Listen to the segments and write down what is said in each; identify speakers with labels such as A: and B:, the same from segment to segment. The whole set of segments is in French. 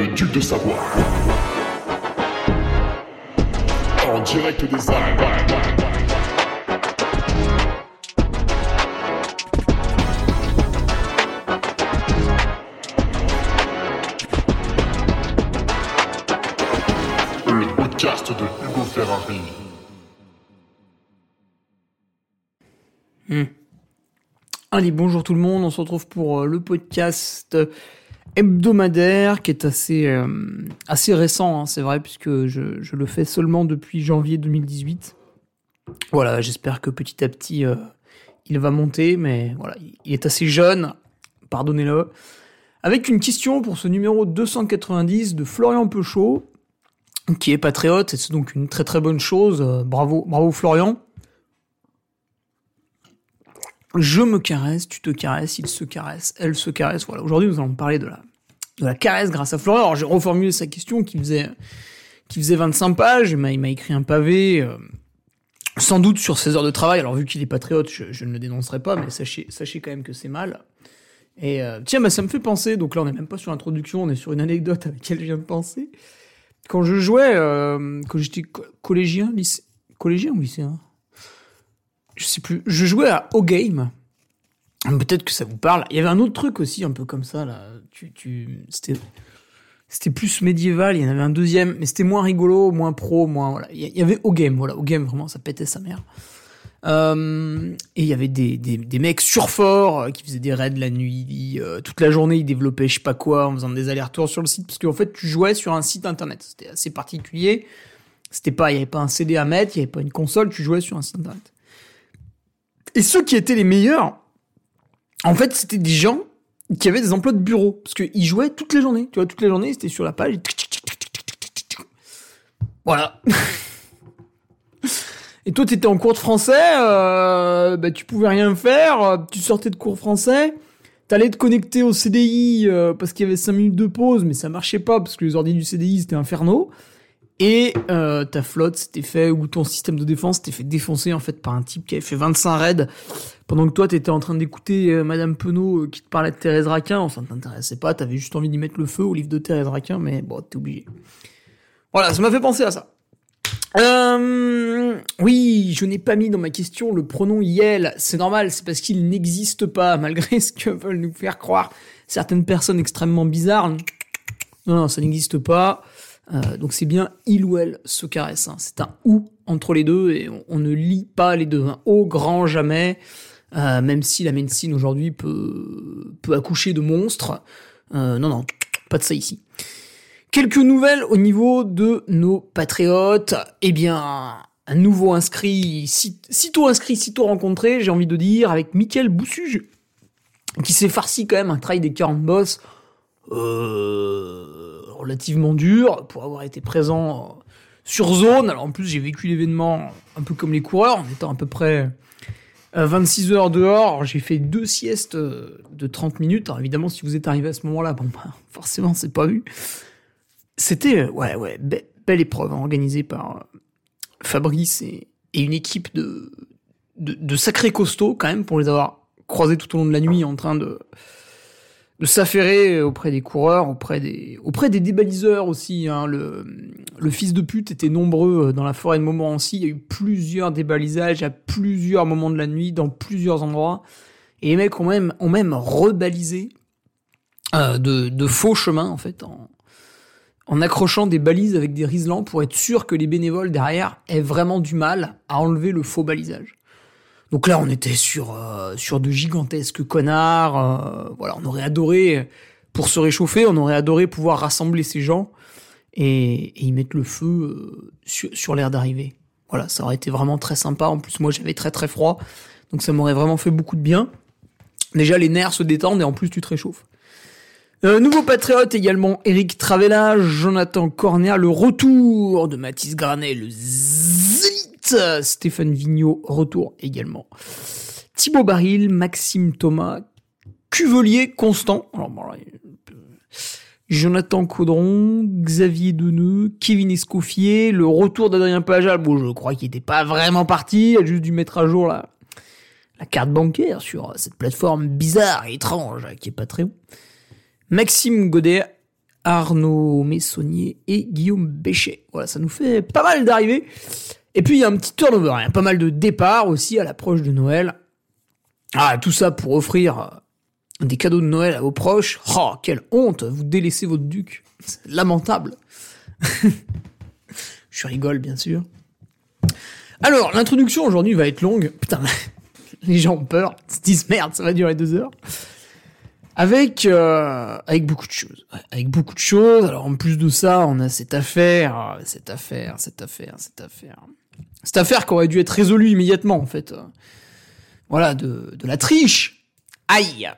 A: le duc de Savoie. En direct des Alpes. Le podcast de Hugo Ferrari.
B: Allez, bonjour tout le monde, on se retrouve pour euh, le podcast hebdomadaire qui est assez, euh, assez récent, hein, c'est vrai, puisque je, je le fais seulement depuis janvier 2018. Voilà, j'espère que petit à petit euh, il va monter, mais voilà, il est assez jeune, pardonnez-le. Avec une question pour ce numéro 290 de Florian Peuchot, qui est patriote, et c'est donc une très très bonne chose. Euh, bravo, bravo Florian. Je me caresse, tu te caresses, il se caresse, elle se caresse. Voilà. Aujourd'hui, nous allons parler de la, de la caresse grâce à Florian. Alors, j'ai reformulé sa question qui faisait, qui faisait 25 pages. Il m'a, écrit un pavé, euh, sans doute sur ses heures de travail. Alors, vu qu'il est patriote, je, je ne le dénoncerai pas, mais sachez, sachez quand même que c'est mal. Et euh, tiens, bah, ça me fait penser, donc là, on n'est même pas sur l'introduction, on est sur une anecdote à laquelle je viens de penser. Quand je jouais, euh, quand j'étais co- collégien, lycée, collégien ou lycéen? Je sais plus, je jouais à O-Game. Peut-être que ça vous parle. Il y avait un autre truc aussi, un peu comme ça, là. Tu, tu, c'était, plus médiéval. Il y en avait un deuxième, mais c'était moins rigolo, moins pro, moins, voilà. Il y avait O-Game, voilà. O-Game, vraiment, ça pétait sa mère. Euh, et il y avait des, des, des mecs surforts euh, qui faisaient des raids la nuit, euh, toute la journée ils développaient je sais pas quoi en faisant des allers-retours sur le site parce qu'en fait tu jouais sur un site internet. C'était assez particulier. C'était pas, il y avait pas un CD à mettre, il y avait pas une console, tu jouais sur un site internet. Et ceux qui étaient les meilleurs, en fait, c'était des gens qui avaient des emplois de bureau, parce qu'ils jouaient toutes les journées. Tu vois, toutes les journées, c'était sur la page. Voilà. Et toi, t'étais en cours de français, euh, bah, tu pouvais rien faire, euh, tu sortais de cours français, t'allais te connecter au CDI euh, parce qu'il y avait 5 minutes de pause, mais ça marchait pas parce que les ordi du CDI, c'était infernaux. Et euh, ta flotte s'était fait, ou ton système de défense s'était fait défoncer en fait par un type qui avait fait 25 raids pendant que toi t'étais en train d'écouter euh, Madame Penaud euh, qui te parlait de Thérèse Raquin. Enfin, t'intéressait pas, t'avais juste envie d'y mettre le feu au livre de Thérèse Raquin, mais bon, t'es obligé. Voilà, ça m'a fait penser à ça. Euh, oui, je n'ai pas mis dans ma question le pronom Yel. C'est normal, c'est parce qu'il n'existe pas, malgré ce que veulent nous faire croire certaines personnes extrêmement bizarres. Non, non, ça n'existe pas. Euh, donc c'est bien il ou elle se caresse. hein. C'est un ou entre les deux et on, ne lit pas les deux. Un au grand jamais. Euh, même si la médecine aujourd'hui peut, accoucher de monstres. Euh, non, non, pas de ça ici. Quelques nouvelles au niveau de nos patriotes. Eh bien, un nouveau inscrit, si- sitôt inscrit, sitôt rencontré, j'ai envie de dire, avec Mickaël Boussuge, qui s'est farci quand même un trail des 40 boss relativement dur pour avoir été présent euh, sur zone. Alors en plus, j'ai vécu l'événement un peu comme les coureurs, en étant à peu près euh, 26 heures dehors. J'ai fait deux siestes euh, de 30 minutes. Alors évidemment, si vous êtes arrivé à ce moment-là, bon, bah, forcément, c'est pas vu. C'était, euh, ouais, ouais, be- belle épreuve hein, organisée par euh, Fabrice et, et une équipe de, de, de sacrés costauds quand même pour les avoir croisés tout au long de la nuit en train de, de s'affairer auprès des coureurs, auprès des, auprès des débaliseurs aussi. Hein. Le, le fils de pute était nombreux euh, dans la forêt de Montmorency. Il y a eu plusieurs débalisages à plusieurs moments de la nuit, dans plusieurs endroits. Et les mecs ont même, ont même rebalisé euh, de, de faux chemins, en fait, en, en accrochant des balises avec des riselants pour être sûr que les bénévoles derrière aient vraiment du mal à enlever le faux balisage. Donc là, on était sur euh, de gigantesques connards. euh, voilà, on aurait adoré pour se réchauffer, on aurait adoré pouvoir rassembler ces gens et, y mettre le feu euh, sur, l'air d'arrivée. Voilà, ça aurait été vraiment très sympa. En plus, moi, j'avais très très froid, donc ça m'aurait vraiment fait beaucoup de bien. Déjà, les nerfs se détendent et en plus, tu te réchauffes. Nouveau patriote également, Eric Travella, Jonathan Corner, le retour de Mathis Granet, le zélite, Stéphane Vigneault, retour également. Thibaut Baril, Maxime Thomas, Cuvelier Constant, là, Jonathan Caudron, Xavier Deneux, Kevin Escoffier, le retour d'Adrien Pajal, bon je crois qu'il n'était pas vraiment parti, il a juste dû mettre à jour la, carte bancaire sur cette plateforme bizarre et étrange qui est Patreon. Maxime Godet, Arnaud Messonnier et Guillaume Béchet. Voilà, ça nous fait pas mal d'arrivées. Et puis il y a un petit turnover, il y a pas mal de départs aussi à l'approche de Noël. Ah, tout ça pour offrir euh, des cadeaux de Noël à vos proches. Oh, quelle honte, vous délaissez votre duc. C'est lamentable. Je rigole, bien sûr. Alors, l'introduction aujourd'hui va être longue. Putain, les gens ont peur. Ils se disent merde, ça va durer deux heures. Avec, euh, avec beaucoup de choses. Avec beaucoup de choses. Alors, en plus de ça, on a cette affaire, cette affaire, cette affaire, cette affaire. Cette affaire qui aurait dû être résolue immédiatement, en fait. Voilà, de, de la triche. Aïe.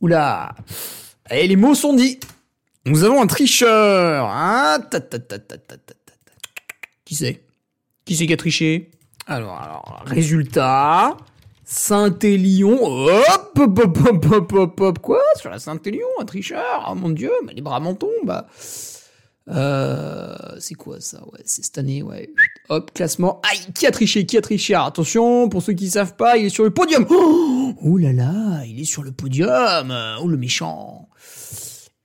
B: Oula. Et les mots sont dits. Nous avons un tricheur. Hein qui c'est? Qui c'est qui a triché? Alors, alors, résultat. Saint-Élion, hop, hop, hop, hop, hop, hop, hop, quoi? Sur la Saint-Élion, un tricheur? Oh mon dieu, mais les bras m'en tombent euh, c'est quoi ça Ouais, c'est cette année, ouais. Hop, classement. Aïe, qui a triché Qui a triché? Alors, Attention, pour ceux qui savent pas, il est sur le podium. Oh, oh là là, il est sur le podium. Oh le méchant.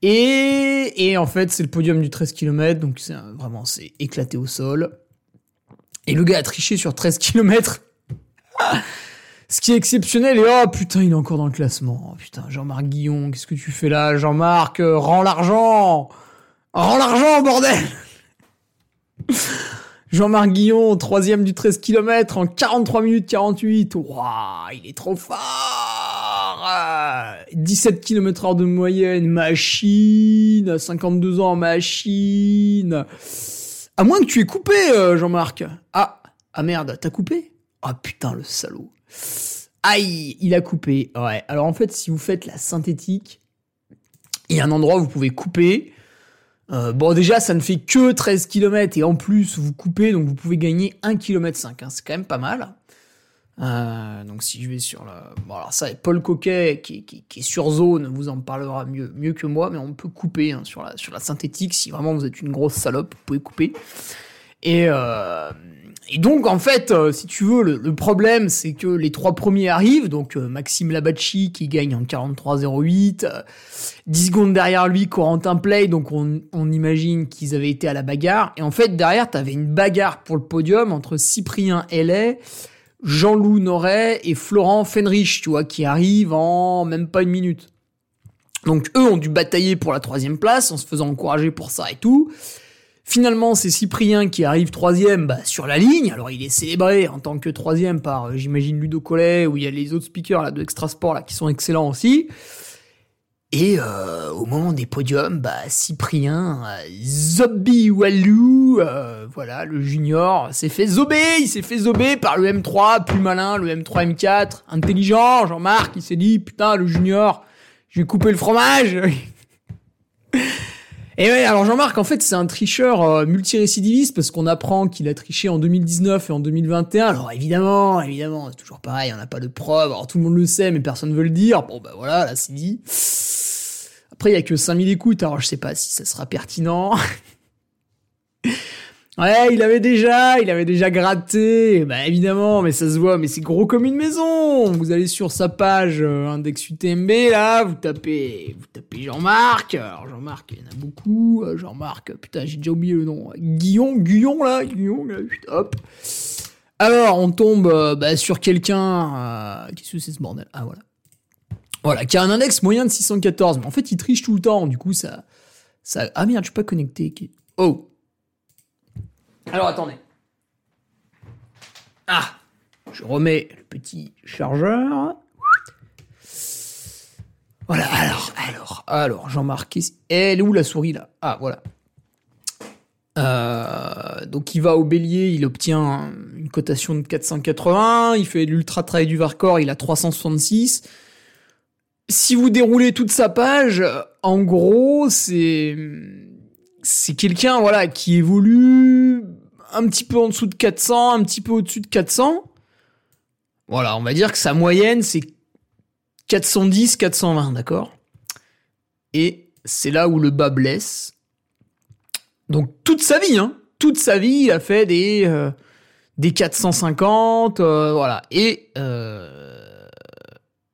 B: Et, et en fait, c'est le podium du 13 km, donc c'est vraiment c'est éclaté au sol. Et le gars a triché sur 13 km. Ce qui est exceptionnel, et oh putain, il est encore dans le classement. Oh, putain, Jean-Marc Guillon, qu'est-ce que tu fais là? Jean-Marc, euh, rends l'argent Rends l'argent, bordel Jean-Marc Guillon, troisième du 13 km en 43 minutes 48. Waouh, il est trop fort 17 km heure de moyenne, machine, 52 ans, machine. À moins que tu aies coupé, euh, Jean-Marc. Ah, ah merde, t'as coupé? Ah putain, le salaud. Aïe, il a coupé. Ouais, alors en fait, si vous faites la synthétique, il y a un endroit où vous pouvez couper. Euh, bon, déjà, ça ne fait que 13 km et en plus, vous coupez, donc vous pouvez gagner 1 km 5. C'est quand même pas mal. Euh, donc si je vais sur la... Bon alors ça, Paul Coquet, qui, est sur zone, vous en parlera mieux, mieux que moi, mais on peut couper hein, sur, la, sur la synthétique. Si vraiment vous êtes une grosse salope, vous pouvez couper. Et, euh, et donc en fait, euh, si tu veux, le, problème c'est que les trois premiers arrivent, donc Maxime Labachi qui gagne en 43-08, 10 secondes derrière lui Corentin Play, donc on, on imagine qu'ils avaient été à la bagarre. Et en fait derrière, t'avais une bagarre pour le podium entre Cyprien Hellet, Jean-Loup Noret et Florent Fenrich, tu vois, qui arrivent en même pas une minute. Donc eux ont dû batailler pour la troisième place en se faisant encourager pour ça et tout. Finalement, c'est Cyprien qui arrive troisième bah, sur la ligne. Alors il est célébré en tant que troisième par, euh, j'imagine, Ludo Collet, où il y a les autres speakers là, de Extra Sport là, qui sont excellents aussi. Et euh, au moment des podiums, bah, Cyprien, euh, Zobi Walou, euh, voilà, le junior, s'est fait zober, il s'est fait zober par le M3, plus malin, le M3 M4, intelligent, Jean-Marc, il s'est dit, putain, le junior, je vais couper le fromage. Et ouais, alors Jean-Marc, en fait, c'est un tricheur euh, multirécidiviste parce qu'on apprend qu'il a triché en 2019 et en 2021. Alors évidemment, évidemment, c'est toujours pareil, on n'a pas de preuves. Alors tout le monde le sait, mais personne ne veut le dire. Bon, bah voilà, là c'est dit. Après, il y a que 5000 écoutes, alors je sais pas si ça sera pertinent. Ouais, il avait déjà, il avait déjà gratté, bah évidemment, mais ça se voit, mais c'est gros comme une maison. Vous allez sur sa page euh, index UTMB là, vous tapez, vous tapez Jean-Marc. Alors Jean-Marc, il y en a beaucoup. Euh, Jean-Marc, putain, j'ai déjà oublié le nom. Guillon, Guillon là, Guillon, là, hop. Alors on tombe euh, bah, sur quelqu'un. Qu'est-ce que c'est ce bordel? Ah voilà. Voilà, qui a un index moyen de 614. Mais en fait, il triche tout le temps. Du coup, ça, ça. Ah merde, je suis pas connecté. Oh. Alors attendez. Ah Je remets le petit chargeur. Voilà, alors, alors, alors, Jean-Marc, elle est où la souris là? Ah, voilà. Euh, donc il va au bélier, il obtient une cotation de 480, il fait l'ultra trail du Varcor, il a 366. Si vous déroulez toute sa page, en gros, c'est c'est quelqu'un voilà qui évolue un petit peu en dessous de 400, un petit peu au-dessus de 400. Voilà, on va dire que sa moyenne, c'est 410, 420, d'accord? Et c'est là où le bas blesse. Donc toute sa vie, hein, toute sa vie, il a fait des, euh, des 450, euh, voilà. Et euh,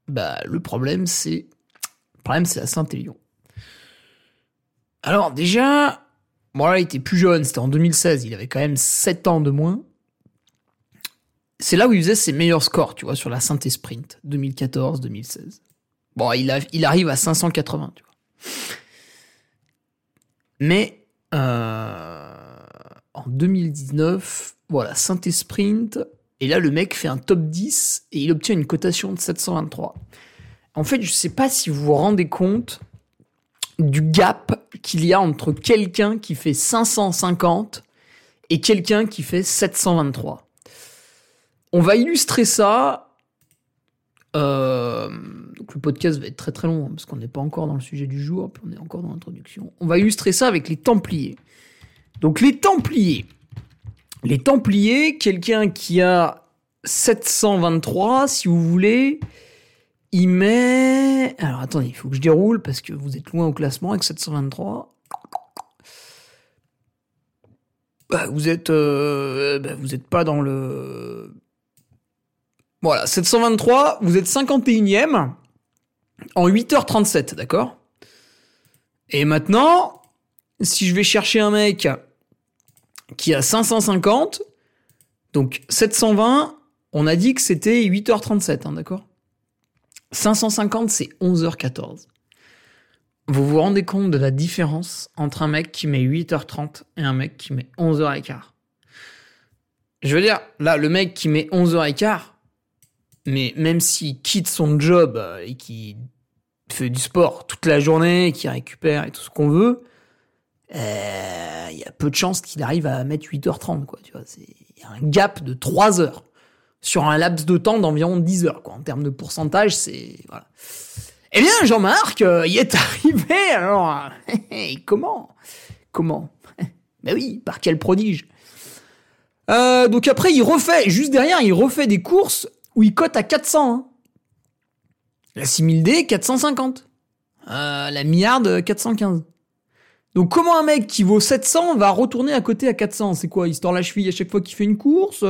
B: bah, le problème, c'est problème, c'est la Saint-Élion. Alors déjà, bon là, il était plus jeune, c'était en 2016, il avait quand même 7 ans de moins. C'est là où il faisait ses meilleurs scores, tu vois, sur la synthé sprint, 2014-2016. Bon, il, arrive à 580, tu vois. Mais euh, en 2019, voilà, synthé sprint, et là le mec fait un top 10 et il obtient une cotation de 723. En fait, je sais pas si vous vous rendez compte du gap qu'il y a entre quelqu'un qui fait 550 et quelqu'un qui fait 723. On va illustrer ça. Euh, donc le podcast va être très très long hein, parce qu'on n'est pas encore dans le sujet du jour, puis on est encore dans l'introduction. On va illustrer ça avec les Templiers. Donc les Templiers. Les Templiers, quelqu'un qui a 723, si vous voulez, il met... Alors attendez, il faut que je déroule parce que vous êtes loin au classement avec 723. Bah, vous êtes, euh, bah, vous êtes pas dans le. Voilà, 723, vous êtes 51ème en 8h37, d'accord? Et maintenant, si je vais chercher un mec qui a 550, donc 720, on a dit que c'était 8h37, hein, d'accord? 550, c'est 11h14. Vous vous rendez compte de la différence entre un mec qui met 8h30 et un mec qui met 11h15 Je veux dire, là, le mec qui met 11h15, mais même s'il quitte son job euh, et qui fait du sport toute la journée, qui récupère et tout ce qu'on veut, euh, il y a peu de chances qu'il arrive à mettre 8h30, quoi. Tu il y a un gap de 3 heures sur un laps de temps d'environ 10 heures. Quoi. En termes de pourcentage, c'est... Voilà. Eh bien, Jean-Marc, euh, il est arrivé, alors... comment? Comment? Ben oui, par quel prodige? Euh, Donc après, il refait, juste derrière, il refait des courses où il cote à 400. Hein. La 6000D, 450. Euh, la milliarde, 415. Donc comment un mec qui vaut 700 va retourner à côté à 400 C'est quoi Il se la cheville à chaque fois qu'il fait une course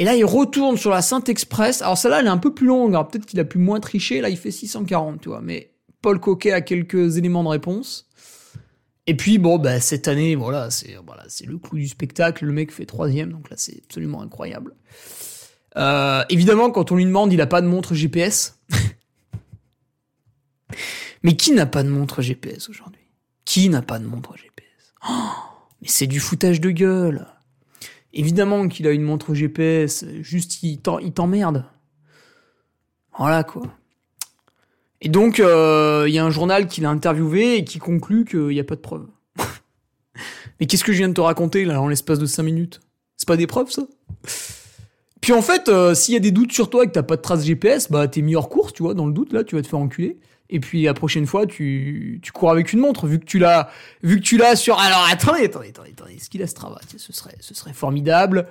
B: et là, il retourne sur la Saint-Express. Alors celle-là, elle est un peu plus longue. Alors peut-être qu'il a pu moins tricher. Là, il fait 640, tu vois. Mais Paul Coquet a quelques éléments de réponse. Et puis, bon, bah, cette année, voilà, c'est voilà, le coup du spectacle. Le mec fait troisième, donc là, c'est absolument incroyable. Euh, évidemment, quand on lui demande, il a pas de montre GPS. mais qui n'a pas de montre GPS aujourd'hui? Qui n'a pas de montre GPS oh, Mais c'est du foutage de gueule. Évidemment qu'il a une montre GPS, juste il t'emmerde. Voilà quoi. Et donc, euh, il y a un journal qui l'a interviewé et qui conclut qu'il n'y a pas de preuves. Mais qu'est-ce que je viens de te raconter là en l'espace de 5 minutes? C'est pas des preuves ça? Puis en fait, euh, s'il y a des doutes sur toi et que t'as pas de trace GPS, bah t'es mis hors course, tu vois, dans le doute là, tu vas te faire enculer. Et puis la prochaine fois, tu, cours avec une montre, vu que tu l'as, vu que tu l'as sur. Alors attendez, attendez, attendez, attendez. Est-ce qu'il a Strava? Ce serait, ce serait formidable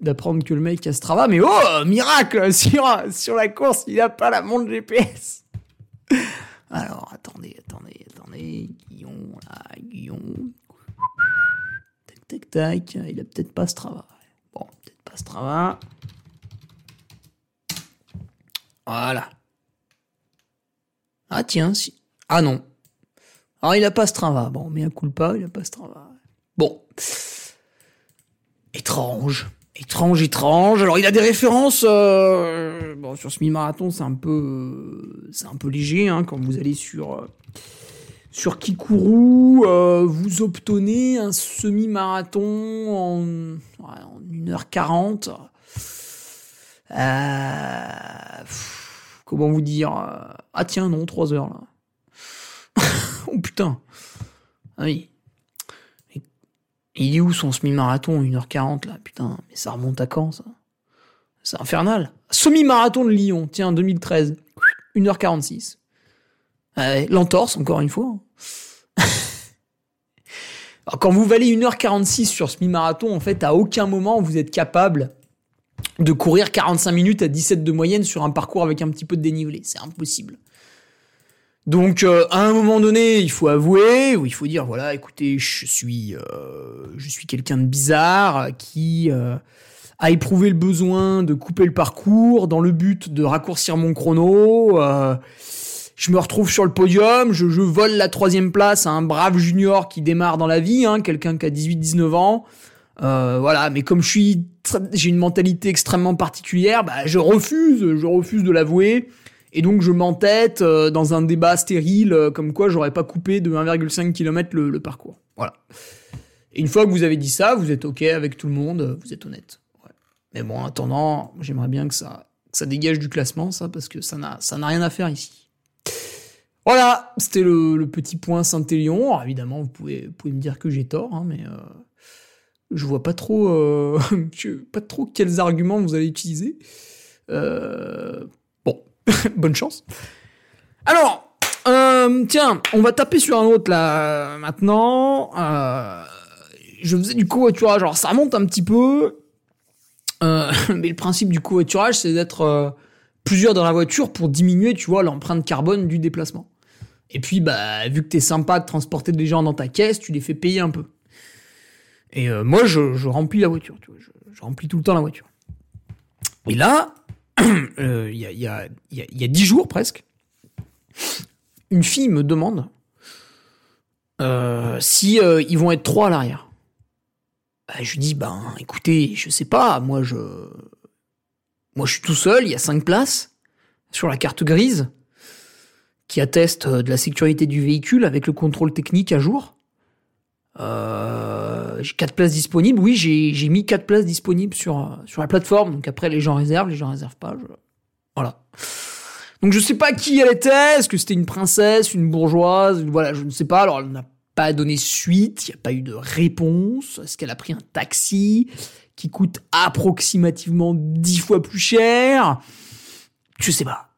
B: d'apprendre que le mec a Strava. Mais oh, miracle sur la course, il a pas la montre GPS. Alors attendez, attendez, attendez. Guillaume, là, Guillaume. Tac, tac, tac. Il a peut-être pas Strava. Bon, peut-être pas Strava. Voilà. Ah tiens, si. Ah non. Alors il a pas Strava. Bon, mais un coup pas, il a pas Strava. Bon. Étrange. Étrange, étrange. Alors il a des références. Euh, bon, sur semi-marathon, c'est un peu, c'est un peu léger hein, quand vous allez sur euh, sur Kikuru, euh, vous obtenez un semi-marathon en, en 1h40. Euh, comment vous dire euh, Ah tiens, non, 3 heures là. oh putain. Ah oui. Il est où son semi-marathon 1h40 là? Putain, mais ça remonte à quand ça? C'est infernal. Semi-marathon de Lyon, tiens, 2013. 1h46. L'entorse, encore une fois. quand vous valez 1h46 sur semi-marathon, en fait, à aucun moment vous êtes capable de courir 45 minutes à 17 de moyenne sur un parcours avec un petit peu de dénivelé. C'est impossible. Donc euh, à un moment donné, il faut avouer ou il faut dire voilà, écoutez, je suis euh, je suis quelqu'un de bizarre qui euh, a éprouvé le besoin de couper le parcours dans le but de raccourcir mon chrono je me retrouve sur le podium, je, vole la troisième place à un brave junior qui démarre dans la vie, hein, quelqu'un qui a 18-19 ans. Euh, voilà, mais comme je suis, j'ai une mentalité extrêmement particulière, bah, je refuse, je refuse de l'avouer. Et donc je m'entête euh, dans un débat stérile, euh, comme quoi j'aurais pas coupé de 1,5 km le, parcours. Voilà. Et une fois que vous avez dit ça, vous êtes ok avec tout le monde, vous êtes honnête. Mais bon, en attendant, j'aimerais bien que ça, que ça dégage du classement, ça, parce que ça n'a, rien à faire ici. Voilà, c'était le, petit point Saint-Élion. évidemment, vous pouvez, pouvez me dire que j'ai tort, hein, mais je vois pas trop, euh, pas trop quels arguments vous allez utiliser. Euh, bon, bonne chance. Alors, euh, tiens, on va taper sur un autre là maintenant. Je faisais du covoiturage, alors ça remonte un petit peu, mais le principe du covoiturage, c'est d'être plusieurs dans la voiture pour diminuer, tu vois, l'empreinte carbone du déplacement. Et puis, bah, vu que t'es sympa de transporter des gens dans ta caisse, tu les fais payer un peu. Et euh, moi, je, remplis la voiture, tu vois, je, remplis tout le temps la voiture. Et là, il euh, y, a, y, a, y a dix jours presque, une fille me demande euh, si euh, ils vont être trois à l'arrière. Bah, je lui dis, ben, écoutez, je sais pas, moi, je, moi, je suis tout seul, il y a cinq places sur la carte grise qui atteste de la sécurité du véhicule avec le contrôle technique à jour. Euh, quatre places disponibles. Oui, j'ai mis quatre places disponibles sur, sur la plateforme. Donc après, les gens réservent, les gens réservent pas. Voilà. Donc je sais pas qui elle était. Est-ce que c'était une princesse, une bourgeoise Voilà, je ne sais pas. Alors elle n'a pas donné suite. Il n'y a pas eu de réponse. Est-ce qu'elle a pris un taxi qui coûte approximativement dix fois plus cher? Je sais pas.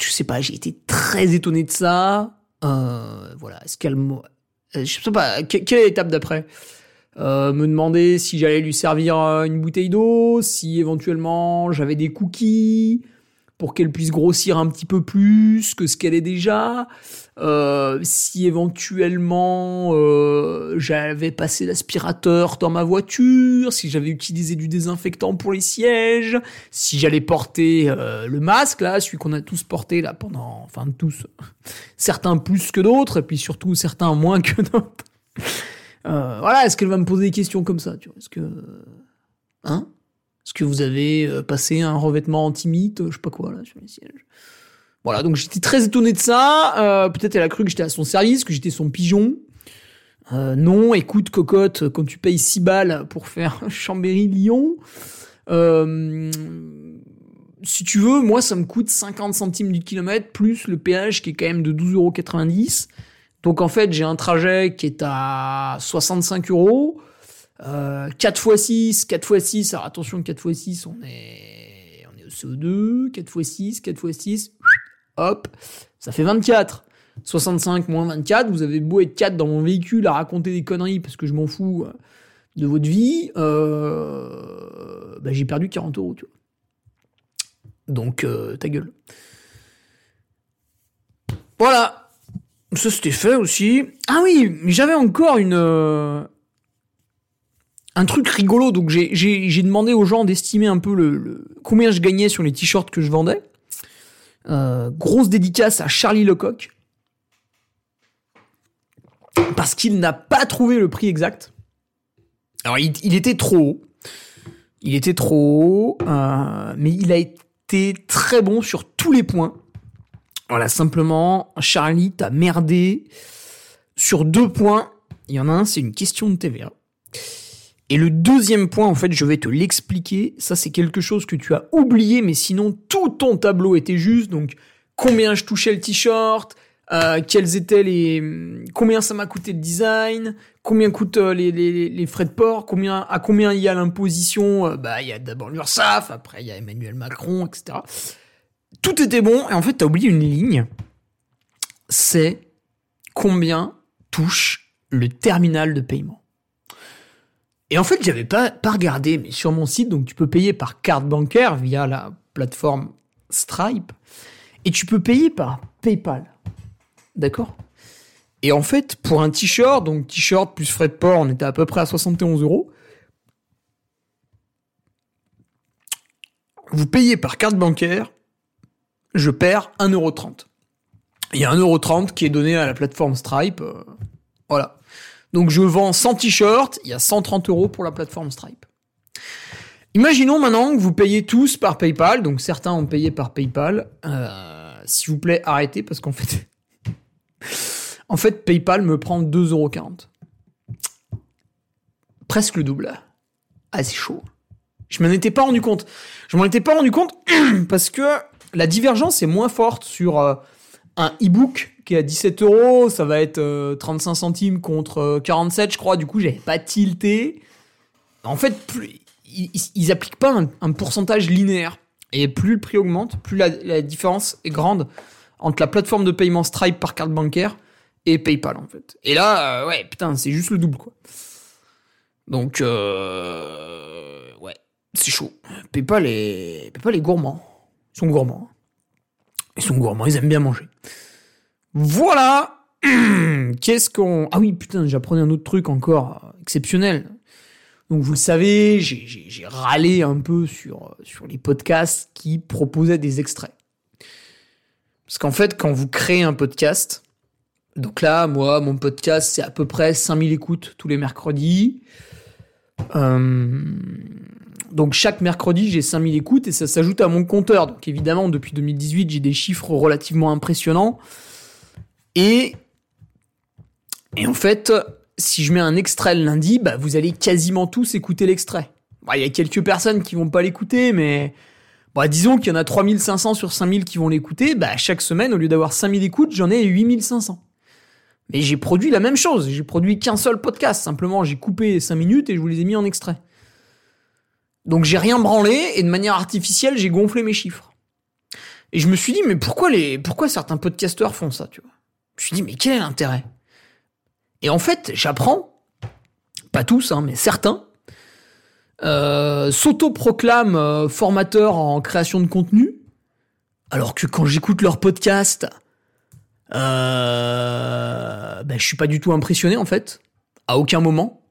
B: Je sais pas. J'ai été très étonné de ça. Euh, voilà. Est-ce qu'elle je sais pas, quelle est l'étape d'après? Euh, Me demander si j'allais lui servir une bouteille d'eau, si éventuellement j'avais des cookies pour qu'elle puisse grossir un petit peu plus que ce qu'elle est déjà, euh, si éventuellement euh, j'avais passé l'aspirateur dans ma voiture, si j'avais utilisé du désinfectant pour les sièges, si j'allais porter euh, le masque là, celui qu'on a tous porté là pendant, enfin tous, certains plus que d'autres et puis surtout certains moins que d'autres. Euh, voilà, est-ce qu'elle va me poser des questions comme ça, tu vois? Est-ce que, hein? Est-ce que vous avez euh, passé un revêtement anti-mythe, je sais pas quoi, là, sur les sièges Voilà, donc j'étais très étonné de ça. Euh, Peut-être elle a cru que j'étais à son service, que j'étais son pigeon. Euh, non, écoute, cocotte, quand tu payes 6 balles pour faire Chambéry-Lyon, euh, si tu veux, moi, ça me coûte 50 centimes du kilomètre, plus le péage qui est quand même de 12,90€. Donc en fait, j'ai un trajet qui est à 65 euros. Euh, 4 x 6, 4 x 6, alors attention, 4 x 6, on est, on est au CO2, 4 x 6, 4 x 6, hop, ça fait 24. 65 moins 24, vous avez beau être 4 dans mon véhicule à raconter des conneries parce que je m'en fous de votre vie, euh, bah j'ai perdu 40 euros, tu vois. Donc, euh, ta gueule. Voilà. Ça, c'était fait aussi. Ah oui, j'avais encore une, euh, un truc rigolo. Donc j'ai demandé aux gens d'estimer un peu le, combien je gagnais sur les t-shirts que je vendais. Euh, grosse dédicace à Charlie Lecoq. Parce qu'il n'a pas trouvé le prix exact. Alors il, il était trop haut. Il était trop haut. Euh, mais il a été très bon sur tous les points. Voilà, simplement, Charlie, t'as merdé sur deux points. Il y en a un, c'est une question de TVA. Et le deuxième point, en fait, je vais te l'expliquer. Ça, c'est quelque chose que tu as oublié, mais sinon, tout ton tableau était juste. Donc, combien je touchais le t-shirt, euh, quels étaient les, combien ça m'a coûté le design, combien coûtent euh, les, les, les, frais de port, combien, à combien il y a l'imposition. Euh, bah, il y a d'abord l'URSSAF, après il y a Emmanuel Macron, etc. Tout était bon, et en fait, t'as oublié une ligne. C'est combien touche le terminal de paiement. Et en fait, j'avais pas, pas regardé, mais sur mon site, donc tu peux payer par carte bancaire via la plateforme Stripe, et tu peux payer par PayPal. D'accord? Et en fait, pour un t-shirt, donc t-shirt plus frais de port, on était à peu près à 71 euros. Vous payez par carte bancaire, je perds 1,30€. Il y a 1,30€ qui est donné à la plateforme Stripe. euh, voilà. Donc je vends 100 t-shirts, il y a 130 euros pour la plateforme Stripe. Imaginons maintenant que vous payez tous par PayPal, donc certains ont payé par PayPal. Euh, S'il vous plaît, arrêtez parce qu'en fait, en fait, PayPal me prend 2,40€. Presque le double. Ah, c'est chaud. Je m'en étais pas rendu compte. Je m'en étais pas rendu compte parce que la divergence est moins forte sur euh, un e-book qui est à 17 euros. Ça va être euh, 35 centimes contre euh, 47, je crois. Du coup, j'avais pas tilté. En fait, ils, appliquent pas un, pourcentage linéaire. Et plus le prix augmente, plus la, différence est grande entre la plateforme de paiement Stripe par carte bancaire et PayPal, en fait. Et là, euh, ouais, putain, c'est juste le double, quoi. Donc, euh, ouais, c'est chaud. PayPal est, PayPal est gourmand. Ils sont gourmands. Ils sont gourmands, ils aiment bien manger. Voilà. Qu'est-ce qu'on... Ah oui, putain, j'apprenais un autre truc encore exceptionnel. Donc vous le savez, j'ai râlé un peu sur, sur les podcasts qui proposaient des extraits. Parce qu'en fait, quand vous créez un podcast, donc là, moi, mon podcast, c'est à peu près 5000 écoutes tous les mercredis. Euh, donc chaque mercredi, j'ai 5000 écoutes et ça s'ajoute à mon compteur. Donc évidemment, depuis 2018, j'ai des chiffres relativement impressionnants. Et, en fait, si je mets un extrait le lundi, bah, vous allez quasiment tous écouter l'extrait. Bon, Il y a quelques personnes qui vont pas l'écouter, mais bah, disons qu'il y en a 3500 sur 5000 qui vont l'écouter. Bah, chaque semaine, au lieu d'avoir 5000 écoutes, j'en ai 8500. Mais j'ai produit la même chose. J'ai produit qu'un seul podcast. Simplement, j'ai coupé 5 minutes et je vous les ai mis en extrait. Donc j'ai rien branlé et de manière artificielle, j'ai gonflé mes chiffres. Et je me suis dit, mais pourquoi, les, pourquoi certains podcasteurs font ça, tu vois? Je me suis dit, mais quel est l'intérêt? Et en fait, j'apprends, pas tous, hein, mais certains, euh, s'autoproclament euh, formateurs en création de contenu, alors que quand j'écoute leur podcast, euh, ben, je suis pas du tout impressionné en fait, à aucun moment.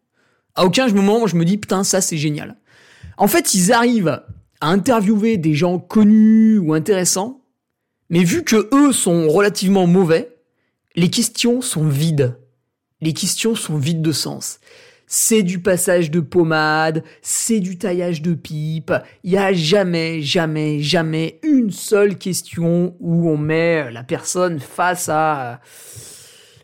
B: À aucun moment, je me dis putain, ça c'est génial. En fait, ils arrivent à interviewer des gens connus ou intéressants, mais vu que eux sont relativement mauvais, les questions sont vides. Les questions sont vides de sens. C'est du passage de pommade, c'est du taillage de pipe. Il y a jamais, jamais, jamais une seule question où on met la personne face à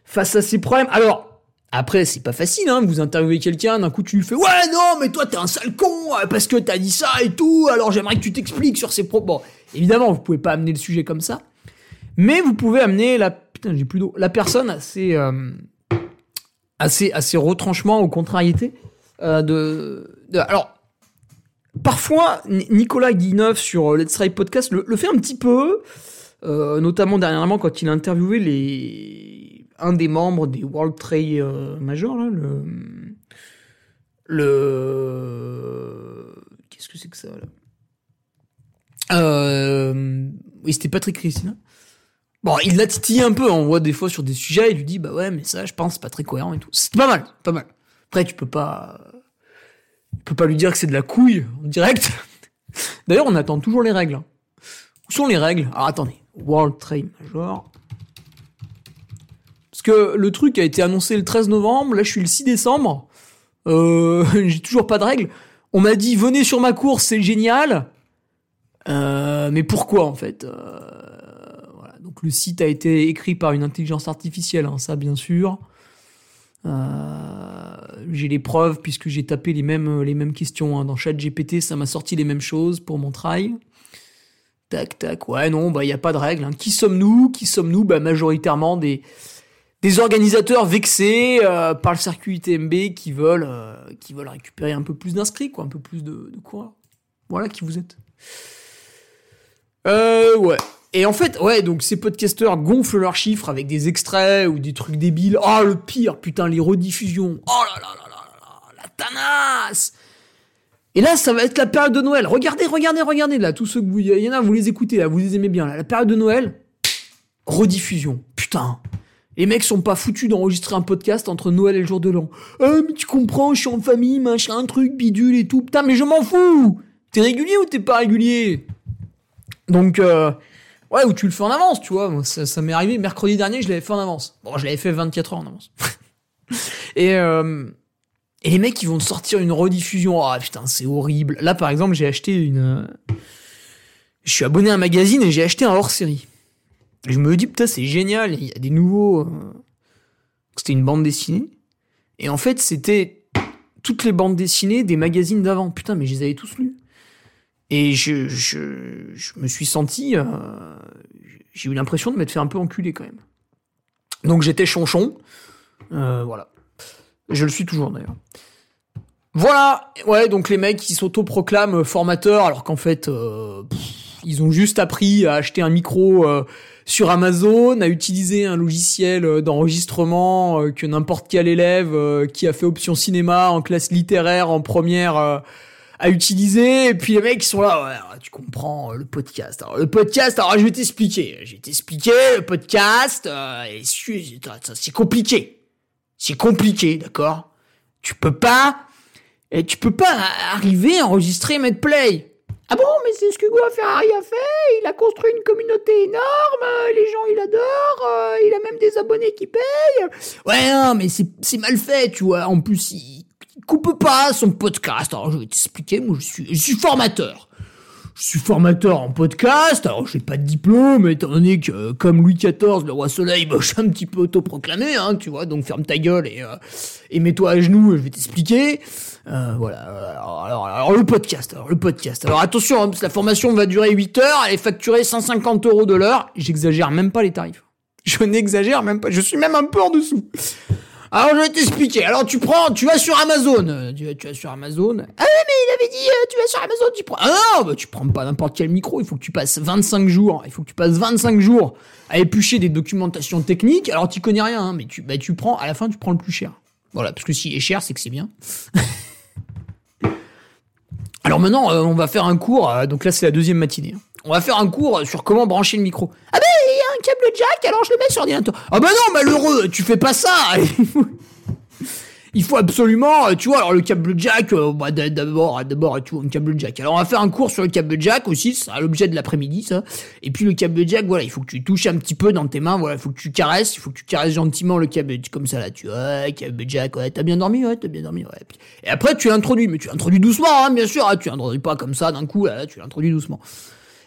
B: face à ses problèmes. Alors, après, c'est pas facile, hein. Vous interviewez quelqu'un, d'un coup tu lui fais Ouais, non, mais toi t'es un sale con, euh, parce que t'as dit ça et tout, alors j'aimerais que tu t'expliques sur ces propos. Bon, évidemment, vous pouvez pas amener le sujet comme ça. Mais vous pouvez amener la. Putain, j'ai plus d'eau. La personne assez. euh, assez, assez retranchement ou contrariété. euh, Alors, parfois, Ni- Nicolas Guineuf sur euh, Let's Try Podcast le, fait un petit peu, euh, notamment dernièrement quand il a interviewé les, un des membres des World Trade euh, le. Le. Qu'est-ce que c'est que ça, là? Oui, c'était Patrick Christina. Bon, il l'a titillé un peu, on voit des fois sur des sujets, il lui dit, bah ouais, mais ça, je pense, c'est pas très cohérent et tout. C'est pas mal, pas mal. Après, tu peux pas, tu peux pas lui dire que c'est de la couille, en direct. D'ailleurs, on attend toujours les règles. hein. Où sont les règles? Alors, attendez. World Trade Major. Parce que le truc a été annoncé le 13 novembre, là, je suis le 6 décembre. Euh, j'ai toujours pas de règles. On m'a dit, venez sur ma course, c'est génial. Euh, mais pourquoi, en fait? Euh, le site a été écrit par une intelligence artificielle, hein, ça bien sûr. Euh, j'ai les preuves puisque j'ai tapé les mêmes, questions hein. dans ChatGPT, ça m'a sorti les mêmes choses pour mon trail. Tac tac, ouais non, bah y a pas de règle. hein. Qui sommes-nous? Qui sommes-nous? Bah majoritairement des organisateurs vexés euh, par le circuit veulent euh, qui veulent récupérer un peu plus d'inscrits, quoi, un peu plus de, de. Voilà qui vous êtes. Euh, ouais. Et en fait, ouais, donc ces podcasteurs gonflent leurs chiffres avec des extraits ou des trucs débiles. Oh, le pire, putain, les rediffusions. Oh là là là là là la tanasse. Et là, ça va être la période de Noël. Regardez, regardez, regardez, là, tous ceux que vous, il y en a, vous les écoutez, là, vous les aimez bien, là. La période de Noël, rediffusion. Putain. Les mecs sont pas foutus d'enregistrer un podcast entre Noël et le jour de l'an. Euh, mais tu comprends, je suis en famille, machin, truc, bidule et tout. Putain, mais je m'en fous. T'es régulier ou t'es pas régulier? Donc, euh, Ouais, ou tu le fais en avance, tu vois. Ça, m'est arrivé mercredi dernier, je l'avais fait en avance. Bon, je l'avais fait 24 heures en avance. et, euh, et les mecs, ils vont sortir une rediffusion. Ah putain, c'est horrible. Là, par exemple, j'ai acheté une. euh, Je suis abonné à un magazine et j'ai acheté un hors-série. Et je me dis, putain, c'est génial. Il y a des nouveaux. euh, C'était une bande dessinée. Et en fait, c'était toutes les bandes dessinées des magazines d'avant. Putain, mais je les avais tous lus. Et je, je, je me suis senti. euh, J'ai eu l'impression de m'être fait un peu enculer quand même. Donc j'étais chonchon. Euh, voilà. Je le suis toujours d'ailleurs. Voilà, ouais, donc les mecs qui s'autoproclament formateurs alors qu'en fait, euh, ils ont juste appris à acheter un micro euh, sur Amazon, à utiliser un logiciel euh, d'enregistrement euh, que n'importe quel élève euh, qui a fait option cinéma en classe littéraire en première a utilisé. Et puis les mecs sont là, tu comprends euh, le podcast. Alors le podcast, alors je vais t'expliquer. Je vais t'expliquer le podcast. euh, c'est compliqué. C'est compliqué, d'accord? Tu peux pas et tu peux pas arriver à enregistrer et mettre play. Ah bon, mais c'est ce que Hugo Ferrari a fait, il a construit une communauté énorme, euh, les gens il adorent, euh, il a même des abonnés qui payent. Ouais, non, mais c'est mal fait, tu vois. En plus, il coupe pas son podcast. Alors, je vais t'expliquer, moi, je suis, je suis formateur. Je suis formateur en podcast, alors j'ai pas de diplôme, étant donné que, euh, comme Louis XIV, le roi soleil, bah, je suis un petit peu autoproclamé, hein, tu vois, donc ferme ta gueule et, euh, et mets-toi à genoux, je vais t'expliquer. Euh, voilà, alors, alors, alors, le podcast, alors le podcast. Alors attention, hein, la formation va durer 8 heures, elle est facturée 150 euros de l'heure, j'exagère même pas les tarifs. Je n'exagère même pas, je suis même un peu en dessous. Alors je vais t'expliquer. Alors tu prends, tu vas sur Amazon. Euh, Tu vas, sur Amazon. Ah mais il avait dit, euh, tu vas sur Amazon, tu prends. Ah non, bah tu prends pas n'importe quel micro. Il faut que tu passes 25 jours. Il faut que tu passes 25 jours à éplucher des documentations techniques. Alors tu connais rien, hein, mais tu, bah tu prends. À la fin, tu prends le plus cher. Voilà, parce que s'il est cher, c'est que c'est bien. Alors maintenant, euh, on va faire un cours. euh, donc là, c'est la deuxième matinée. On va faire un cours sur comment brancher le micro. Ah ben, il y a un câble jack, alors je le mets sur l'ordinateur. Ah bah non, malheureux, tu fais pas ça. Il faut- absolument, euh, tu vois, alors le câble jack, euh, bah, d'abord, d'abord, tu vois, un câble jack. Alors on va faire un cours sur le câble jack aussi, ça sera l'objet de l'après-midi, ça. Et puis le câble jack, voilà, il faut que tu touches un petit peu dans tes mains, voilà, il faut que tu caresses, il faut que tu caresses gentiment le câble, comme ça là, tu vois, câble jack, ouais, t'as bien dormi, ouais, t'as bien dormi, ouais. Et après tu l'introduis, mais tu l'introduis doucement, hein, bien sûr, hein, tu l'introduis pas comme ça d'un coup, là, tu l'introduis doucement.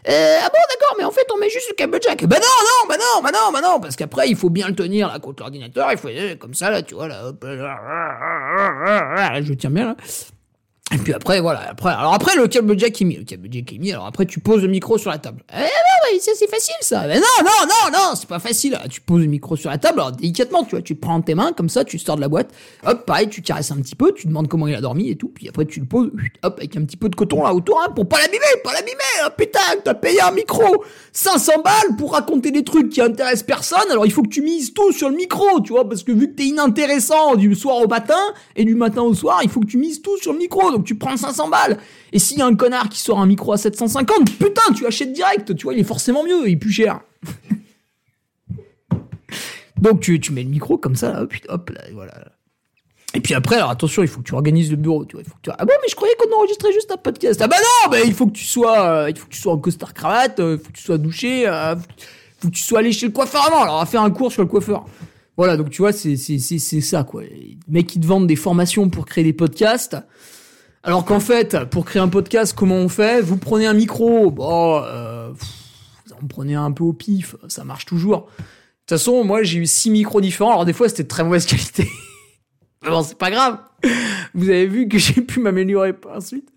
B: Euh, ah bon, d'accord, mais en fait, on met juste le câble jack. Bah non, non, bah non, bah non, bah non, parce qu'après, il faut bien le tenir, là, contre l'ordinateur, il faut, euh, comme ça, là, tu vois, là, hop, je tiens bien, là. Et puis après, voilà, après, alors après, le câble jack est mis, le câble jack est mis, alors après, tu poses le micro sur la table. Eh ben, ouais, ça, c'est facile, ça. Mais non, non, non, non, c'est pas facile. Tu poses le micro sur la table, alors délicatement, tu vois, tu prends en tes mains, comme ça, tu sors de la boîte, hop, pareil, tu caresses un petit peu, tu demandes comment il a dormi et tout, puis après, tu le poses, hop, avec un petit peu de coton là autour, hein, pour pas l'abîmer, pas l'abîmer, hein, putain, t'as payé un micro 500 balles pour raconter des trucs qui intéressent personne, alors il faut que tu mises tout sur le micro, tu vois, parce que vu que t'es inintéressant du soir au matin, et du matin au soir, il faut que tu mises tout sur le micro, donc tu prends 500 balles. Et s'il y a un connard qui sort un micro à 750, putain, tu achètes direct, tu vois, il est forcément mieux, il est plus cher. donc tu, tu mets le micro comme ça, hop, hop, là, voilà. Et puis après, alors attention, il faut que tu organises le bureau, tu vois. Il faut que. Ah bon, mais je croyais qu'on enregistrait juste un podcast. Ah bah non, bah, il faut que tu sois, euh, il faut que tu sois en costard cravate, euh, il faut que tu sois douché, euh, faut que tu sois allé chez le coiffeur avant. Alors va faire un cours sur le coiffeur. Voilà, donc tu vois, c'est ça quoi. Les mecs qui te vendent des formations pour créer des podcasts. Alors qu'en fait, pour créer un podcast, comment on fait? Vous prenez un micro, bon, euh, pff, vous en prenez un peu au pif, ça marche toujours. De toute façon, moi j'ai eu six micros différents. Alors des fois, c'était de très mauvaise qualité. Mais bon, c'est pas grave. Vous avez vu que j'ai pu m'améliorer par la suite.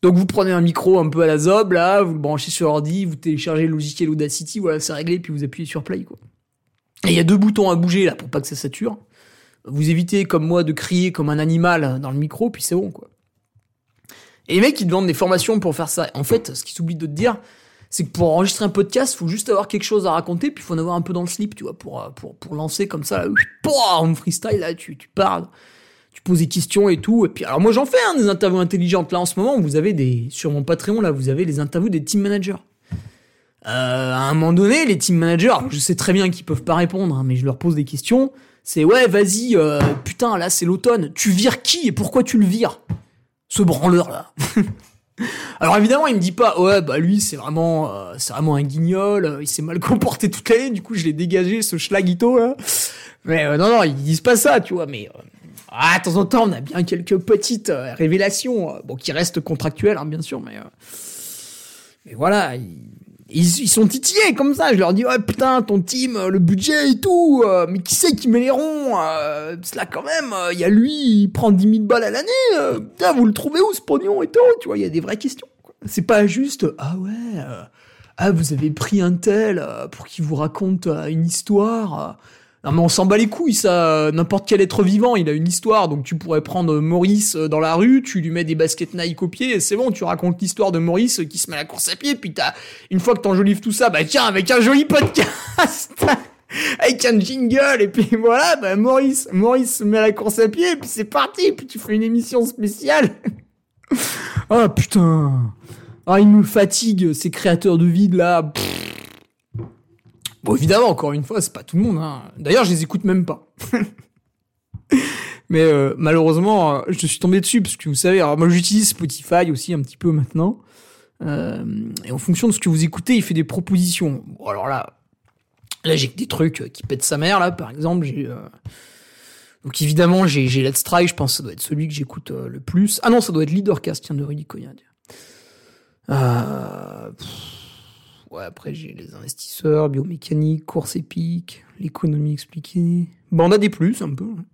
B: Donc vous prenez un micro un peu à la zob, là, vous le branchez sur l'ordi, vous téléchargez le logiciel Audacity, voilà, c'est réglé, puis vous appuyez sur play, quoi. Et il y a deux boutons à bouger, là, pour pas que ça sature. Vous évitez, comme moi, de crier comme un animal dans le micro, puis c'est bon, quoi. Et les mecs, ils demandent des formations pour faire ça. En fait, ce qu'ils s'oublient de te dire, c'est que pour enregistrer un podcast, faut juste avoir quelque chose à raconter, puis faut en avoir un peu dans le slip, tu vois, pour, euh, pour, pour lancer comme ça, là, en freestyle, là, tu, tu parles, tu poses des questions et tout. Et puis, alors moi, j'en fais, hein, des interviews intelligentes. Là, en ce moment, vous avez des, sur mon Patreon, là, vous avez les interviews des team managers. Euh, à un moment donné, les team managers, je sais très bien qu'ils peuvent pas répondre, hein, mais je leur pose des questions. C'est ouais, vas-y, euh, putain, là c'est l'automne. Tu vires qui et pourquoi tu le vires? Ce branleur là. Alors évidemment, il me dit pas, ouais, bah lui, c'est vraiment, euh, c'est vraiment un guignol, euh, il s'est mal comporté toute l'année, du coup, je l'ai dégagé, ce schlaguito, là. Mais euh, non, non, ils disent pas ça, tu vois, mais... ah, de temps en temps, on a bien quelques petites révélations, bon, qui restent contractuelles, hein, bien sûr, mais... mais voilà, ils, ils, sont titillés comme ça. Je leur dis, oh putain, ton team, euh, le budget et tout, euh, mais qui c'est qui met les ronds euh, quand même, il y a lui, il prend 10 000 balles à l'année. euh, putain, vous le trouvez où ce pognon et tout Tu vois, il y a des vraies questions. C'est pas juste, ah ouais, euh, ah vous avez pris un tel euh, pour qu'il vous raconte euh, une histoire. Euh. Non mais on s'en bat les couilles, ça. N'importe quel être vivant, il a une histoire. Donc tu pourrais prendre Maurice euh, dans la rue, tu lui mets des baskets Nike au pied, et c'est bon, tu racontes l'histoire de Maurice qui se met à la course à pied. Puis t'as, une fois que t'enjolives tout ça, bah tiens, avec un joli podcast, avec un jingle, et puis voilà, bah Maurice, Maurice se met à la course à pied, et puis c'est parti. Et puis tu fais une émission spéciale. oh putain. Ah, ils nous fatiguent, ces créateurs de vide là. Bon, évidemment, encore une fois, c'est pas tout le monde. Hein. D'ailleurs, je les écoute même pas. Mais euh, malheureusement, euh, je suis tombé dessus parce que vous savez, alors moi j'utilise Spotify aussi un petit peu maintenant. Euh, et en fonction de ce que vous écoutez, il fait des propositions. Bon, alors là, là j'ai que des trucs qui pètent sa mère là, par exemple. Donc évidemment j'ai Let's Try. Je pense que ça doit être celui que j'écoute le plus. Ah non, ça doit être Leadercast, tiens de Rudy Koya. Euh, ouais, après j'ai les investisseurs, biomécanique, course épique, l'économie expliquée. Bon, on des plus un peu. hein.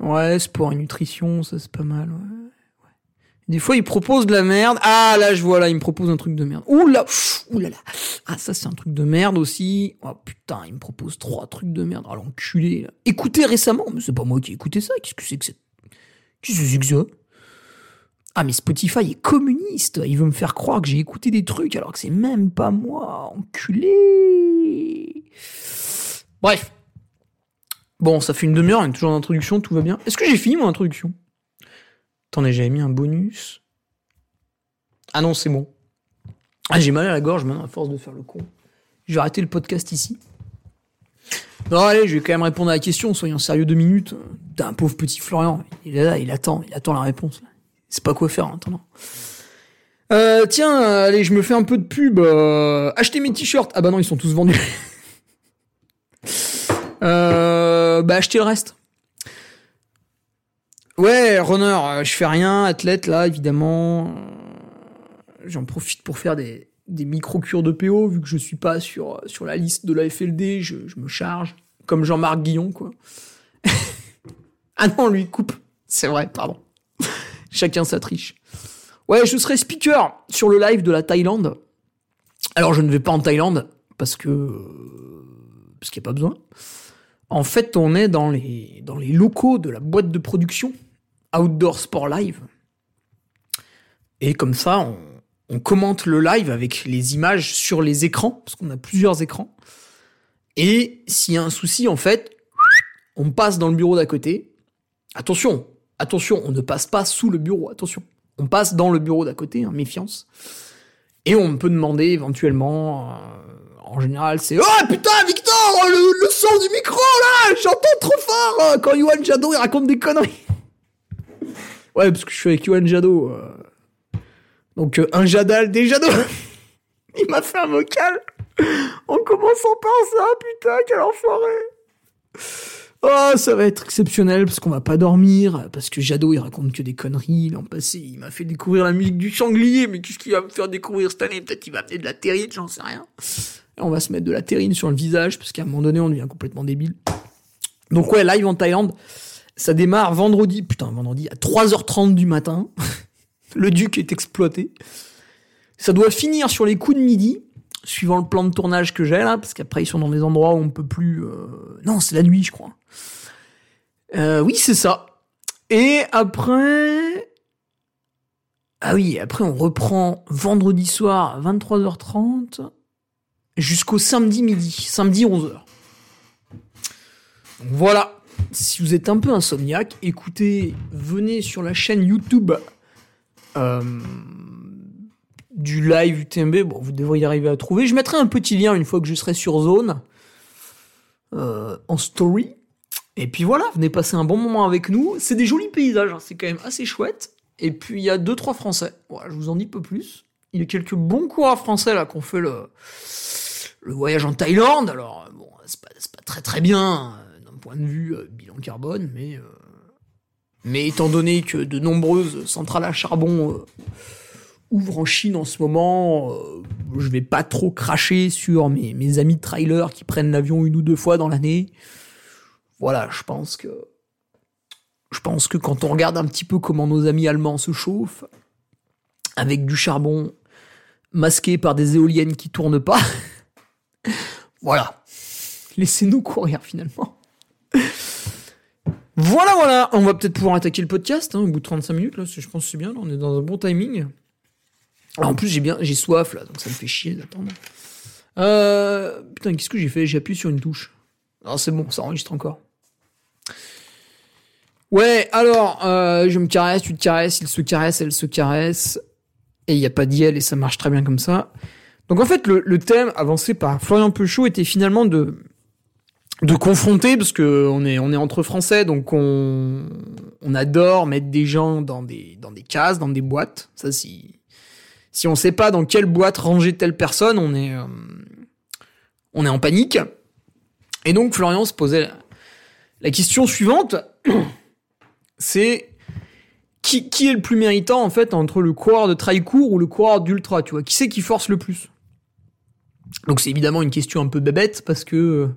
B: Ouais, sport et nutrition, ça c'est pas mal. Ouais. Des fois, ils proposent de la merde. Ah là, je vois là, ils me proposent un truc de merde. Ouh là. Ah ça c'est un truc de merde aussi. Oh putain, ils me proposent trois trucs de merde. Ah l'enculé. là. Écoutez récemment, mais c'est pas moi qui ai écouté ça. Qu'est-ce que c'est que c'est Qu'est-ce que c'est que ça? Ah mais Spotify est communiste. Il veut me faire croire que j'ai écouté des trucs alors que c'est même pas moi. Enculé. Bref. Bon, ça fait une demi-heure, on est toujours en introduction, tout va bien. Est-ce que j'ai fini mon introduction? Attendez, j'avais mis un bonus. Ah non, c'est bon. Ah, j'ai mal à la gorge maintenant à force de faire le con. Je vais arrêter le podcast ici. Non, allez, je vais quand même répondre à la question, soyons sérieux deux minutes. T'as un pauvre petit Florian, il est là, il attend, il attend la réponse. Sait pas quoi faire en attendant. Euh, tiens, allez, je me fais un peu de pub. euh, achetez mes t-shirts. Ah bah non, ils sont tous vendus. euh, bah achetez le reste. Ouais, runner, je fais rien, athlète là, évidemment. J'en profite pour faire des, des micro-cures de PO, vu que je suis pas sur, sur la liste de la FLD, je, je me charge, comme Jean-Marc Guillon, quoi. ah non, lui, coupe. C'est vrai, pardon. Chacun sa triche. Ouais, je serai speaker sur le live de la Thaïlande. Alors, je ne vais pas en Thaïlande, parce que... Qu'il n'y a pas besoin. En fait, on est dans les, dans les locaux de la boîte de production Outdoor Sport Live. Et comme ça, on, on commente le live avec les images sur les écrans, parce qu'on a plusieurs écrans. Et s'il y a un souci, en fait, on passe dans le bureau d'à côté. Attention, attention, on ne passe pas sous le bureau, attention. On passe dans le bureau d'à côté, hein, méfiance. Et on peut demander éventuellement, euh, en général, c'est Oh putain, Victor, le, le son du micro là, j'entends trop fort euh, quand Yohan Jadot il raconte des conneries. ouais, parce que je suis avec Yohan Jadot. euh. Donc, un Jadal, des Jadot. il m'a fait un vocal en commençant par ça, putain, quel enfoiré. Oh, ça va être exceptionnel parce qu'on va pas dormir, parce que Jadot il raconte que des conneries. L'an passé, il m'a fait découvrir la musique du sanglier, mais qu'est-ce qu'il va me faire découvrir cette année? Peut-être qu'il va amener de la terrine, j'en sais rien. On va se mettre de la terrine sur le visage parce qu'à un moment donné, on devient complètement débile. Donc ouais, live en Thaïlande, ça démarre vendredi, putain, vendredi à 3h30 du matin. le duc est exploité. Ça doit finir sur les coups de midi, suivant le plan de tournage que j'ai là, parce qu'après ils sont dans des endroits où on peut plus. euh, Non, c'est la nuit, je crois. Euh, oui, c'est ça. Et après. Ah oui, après on reprend vendredi soir à 23h30 jusqu'au samedi midi, samedi 11h. Donc voilà. Si vous êtes un peu insomniaque, écoutez, venez sur la chaîne YouTube euh, du live UTMB. Bon, vous devriez arriver à trouver. Je mettrai un petit lien une fois que je serai sur zone euh, en story. Et puis voilà, venez passer un bon moment avec nous. C'est des jolis paysages, hein, c'est quand même assez chouette. Et puis il y a deux trois Français. Je vous en dis pas plus. Il y a quelques bons coureurs français là qui ont fait le voyage en Thaïlande. Alors bon, c'est pas, très très bien euh, d'un point de vue euh, bilan carbone, mais euh, étant donné que de nombreuses centrales à charbon ouvrent en Chine en ce moment, je vais pas trop cracher sur mes, mes amis de trailer qui prennent l'avion une ou deux fois dans l'année. Voilà, je pense que je pense que quand on regarde un petit peu comment nos amis allemands se chauffent, avec du charbon masqué par des éoliennes qui tournent pas, voilà. Laissez-nous courir finalement. Voilà, voilà, on va peut-être pouvoir attaquer le podcast hein, au bout de 35 minutes. Là, je pense que c'est bien, on est dans un bon timing. en plus, j'ai bien, j'ai soif là, donc ça me fait chier d'attendre. Euh, putain, qu'est-ce que j'ai fait? J'ai appuyé sur une touche. Non, c'est bon, ça enregistre encore. Ouais, alors, euh, je me caresse, tu te caresses, il se caresse, elle se caresse. Et il n'y a pas d'IL et ça marche très bien comme ça. Donc en fait, le, thème avancé par Florian Peuchot était finalement de de confronter parce que on est on est entre français donc on on adore mettre des gens dans des dans des cases dans des boîtes ça si si on sait pas dans quelle boîte ranger telle personne on est euh, on est en panique et donc Florian se posait la question suivante c'est qui, est le plus méritant en fait entre le coureur de trail court ou le coureur d'ultra, tu vois? Qui c'est qui force le plus? Donc c'est évidemment une question un peu bébête parce que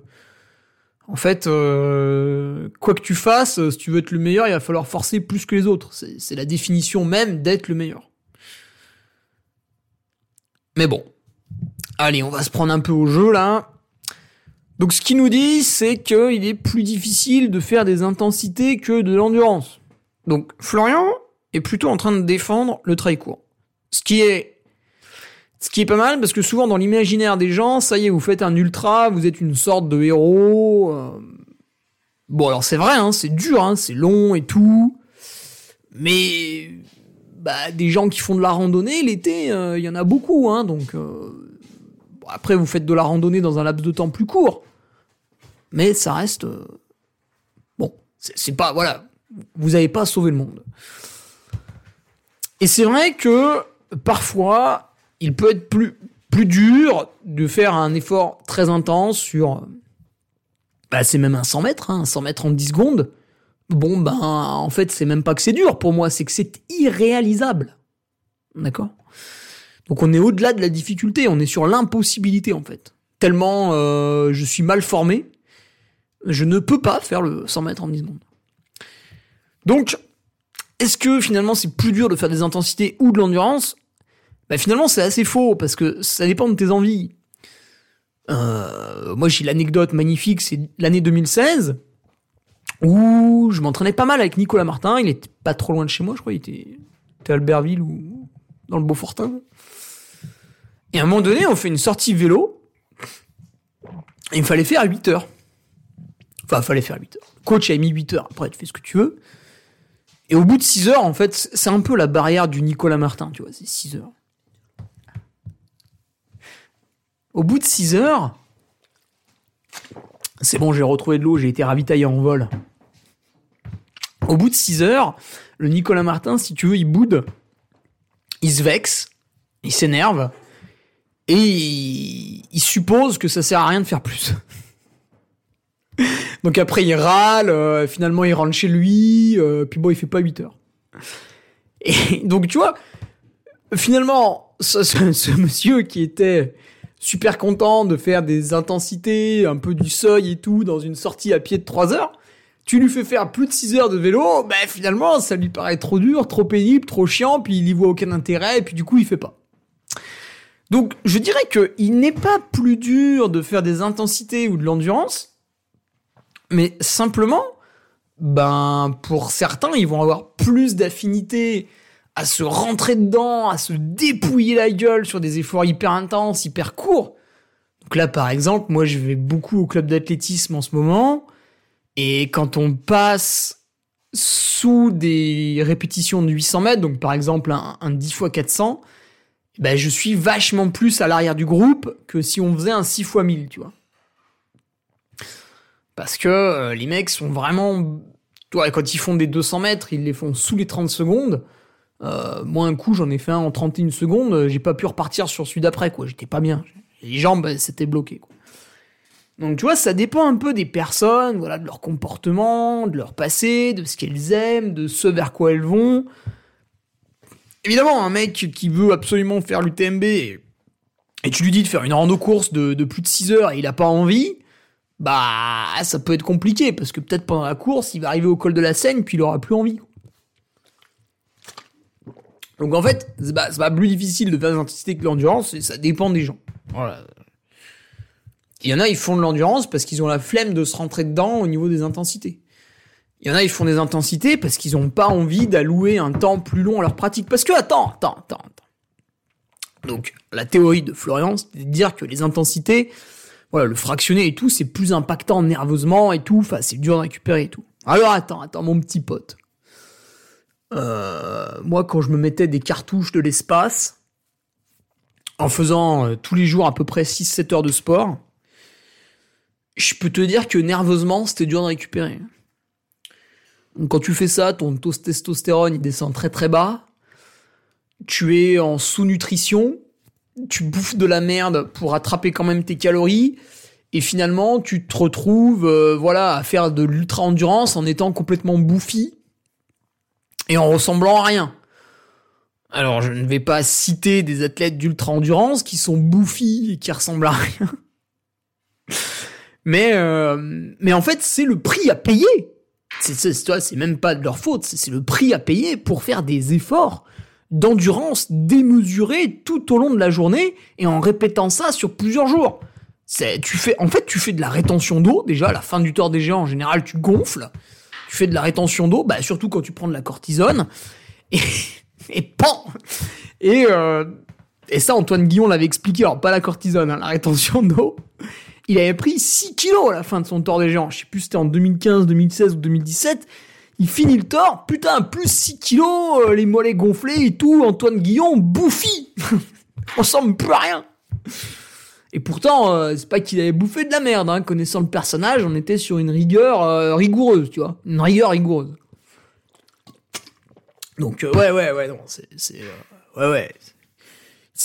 B: en fait, euh, quoi que tu fasses, si tu veux être le meilleur, il va falloir forcer plus que les autres. C'est la définition même d'être le meilleur. Mais bon, allez, on va se prendre un peu au jeu là. Donc ce qu'il nous dit, c'est qu'il est plus difficile de faire des intensités que de l'endurance. Donc Florian est plutôt en train de défendre le trail court. Ce qui est ce qui est pas mal parce que souvent dans l'imaginaire des gens, ça y est, vous faites un ultra, vous êtes une sorte de héros. Euh. Bon alors c'est vrai, hein, c'est dur, hein, c'est long et tout, mais bah, des gens qui font de la randonnée l'été, euh, il y en a beaucoup, hein, donc euh, après vous faites de la randonnée dans un laps de temps plus court, mais ça reste bon, c'est pas voilà, vous n'avez pas sauvé le monde. Et c'est vrai que parfois, il peut être plus, plus dur de faire un effort très intense sur. Bah, c'est même un 100 mètres, hein, 100 mètres en 10 secondes. Bon, ben, en fait, c'est même pas que c'est dur pour moi, c'est que c'est irréalisable. D'accord? Donc, on est au-delà de la difficulté, on est sur l'impossibilité, en fait. Tellement euh, je suis mal formé, je ne peux pas faire le 100 mètres en 10 secondes. Donc, est-ce que finalement c'est plus dur de faire des intensités ou de l'endurance? Bah finalement c'est assez faux parce que ça dépend de tes envies. Euh, moi j'ai l'anecdote magnifique, c'est l'année 2016 où je m'entraînais pas mal avec Nicolas Martin, il était pas trop loin de chez moi, je crois, il était, à Albertville ou dans le Beaufortin. Et à un moment donné, on fait une sortie vélo et il me fallait faire 8 heures. Enfin, fallait faire 8 heures. Coach a mis 8 heures, après tu fais ce que tu veux. Et au bout de 6 heures, en fait, c'est un peu la barrière du Nicolas Martin, tu vois, c'est 6 heures. Au bout de 6 heures, c'est bon, j'ai retrouvé de l'eau, j'ai été ravitaillé en vol. Au bout de 6 heures, le Nicolas Martin, si tu veux, il boude, il se vexe, il s'énerve, et il, il suppose que ça sert à rien de faire plus. Donc après, il râle, euh, finalement, il rentre chez lui, euh, puis bon, il fait pas 8 heures. Et donc, tu vois, finalement, ce, monsieur qui était super content de faire des intensités, un peu du seuil et tout, dans une sortie à pied de 3 heures, tu lui fais faire plus de 6 heures de vélo, ben finalement, ça lui paraît trop dur, trop pénible, trop chiant, puis il y voit aucun intérêt, et puis du coup, il fait pas. Donc, je dirais que il n'est pas plus dur de faire des intensités ou de l'endurance, mais simplement, ben, pour certains, ils vont avoir plus d'affinité à se rentrer dedans, à se dépouiller la gueule sur des efforts hyper intenses, hyper courts. Donc là, par exemple, moi, je vais beaucoup au club d'athlétisme en ce moment. Et quand on passe sous des répétitions de 800 mètres, donc par exemple un, un 10 x 400, ben, je suis vachement plus à l'arrière du groupe que si on faisait un 6 x 1000, tu vois. Parce que euh, les mecs sont vraiment... Toi, quand ils font des 200 mètres, ils les font sous les 30 secondes. Euh, moi, un coup, j'en ai fait un en 31 secondes, euh, j'ai pas pu repartir sur celui d'après, quoi. J'étais pas bien. Les jambes, c'était bloqué, quoi. Donc, tu vois, ça dépend un peu des personnes, voilà, de leur comportement, de leur passé, de ce qu'elles aiment, de ce vers quoi elles vont. Évidemment, un mec qui veut absolument faire l'UTMB et, tu lui dis de faire une rando course de, de plus de 6 heures et il a pas envie, bah, ça peut être compliqué parce que peut-être pendant la course, il va arriver au col de la Seine puis il aura plus envie. Donc en fait, c'est pas, plus difficile de faire des intensités que l'endurance, et ça dépend des gens. Voilà. Il y en a, ils font de l'endurance parce qu'ils ont la flemme de se rentrer dedans au niveau des intensités. Il y en a, ils font des intensités parce qu'ils n'ont pas envie d'allouer un temps plus long à leur pratique. Parce que, attends, attends, attends, attends. Donc, la théorie de Florian, c'est de dire que les intensités, voilà, le fractionné et tout, c'est plus impactant nerveusement et tout, enfin, c'est dur de récupérer et tout. Alors, attends, attends, mon petit pote. Euh, moi, quand je me mettais des cartouches de l'espace, en faisant euh, tous les jours à peu près 6-7 heures de sport, je peux te dire que nerveusement, c'était dur de récupérer. Donc, quand tu fais ça, ton taux de testostérone il descend très très bas. Tu es en sous-nutrition. Tu bouffes de la merde pour attraper quand même tes calories. Et finalement, tu te retrouves, euh, voilà, à faire de l'ultra endurance en étant complètement bouffi et en ressemblant à rien. Alors, je ne vais pas citer des athlètes d'ultra endurance qui sont bouffis et qui ressemblent à rien. mais, euh, mais en fait, c'est le prix à payer. C'est, c'est même pas de leur faute, c'est le prix à payer pour faire des efforts d'endurance démesurés tout au long de la journée et en répétant ça sur plusieurs jours. C'est, tu fais, en fait, tu fais de la rétention d'eau. Déjà, à la fin du tour des géants, en général, tu gonfles tu fais de la rétention d'eau, bah surtout quand tu prends de la cortisone, et, et pan et, euh, et ça, Antoine Guillon l'avait expliqué, alors pas la cortisone, hein, la rétention d'eau. Il avait pris 6 kilos à la fin de son tort des géants. Je sais plus si c'était en 2015, 2016 ou 2017. Il finit le tort, putain, plus 6 kilos, euh, les mollets gonflés et tout, Antoine Guillon bouffi On ressemble plus à rien et pourtant, euh, c'est pas qu'il avait bouffé de la merde, hein. connaissant le personnage, on était sur une rigueur euh, rigoureuse, tu vois, une rigueur rigoureuse. Donc ouais, ouais, ouais, non, c'est, ouais, ouais.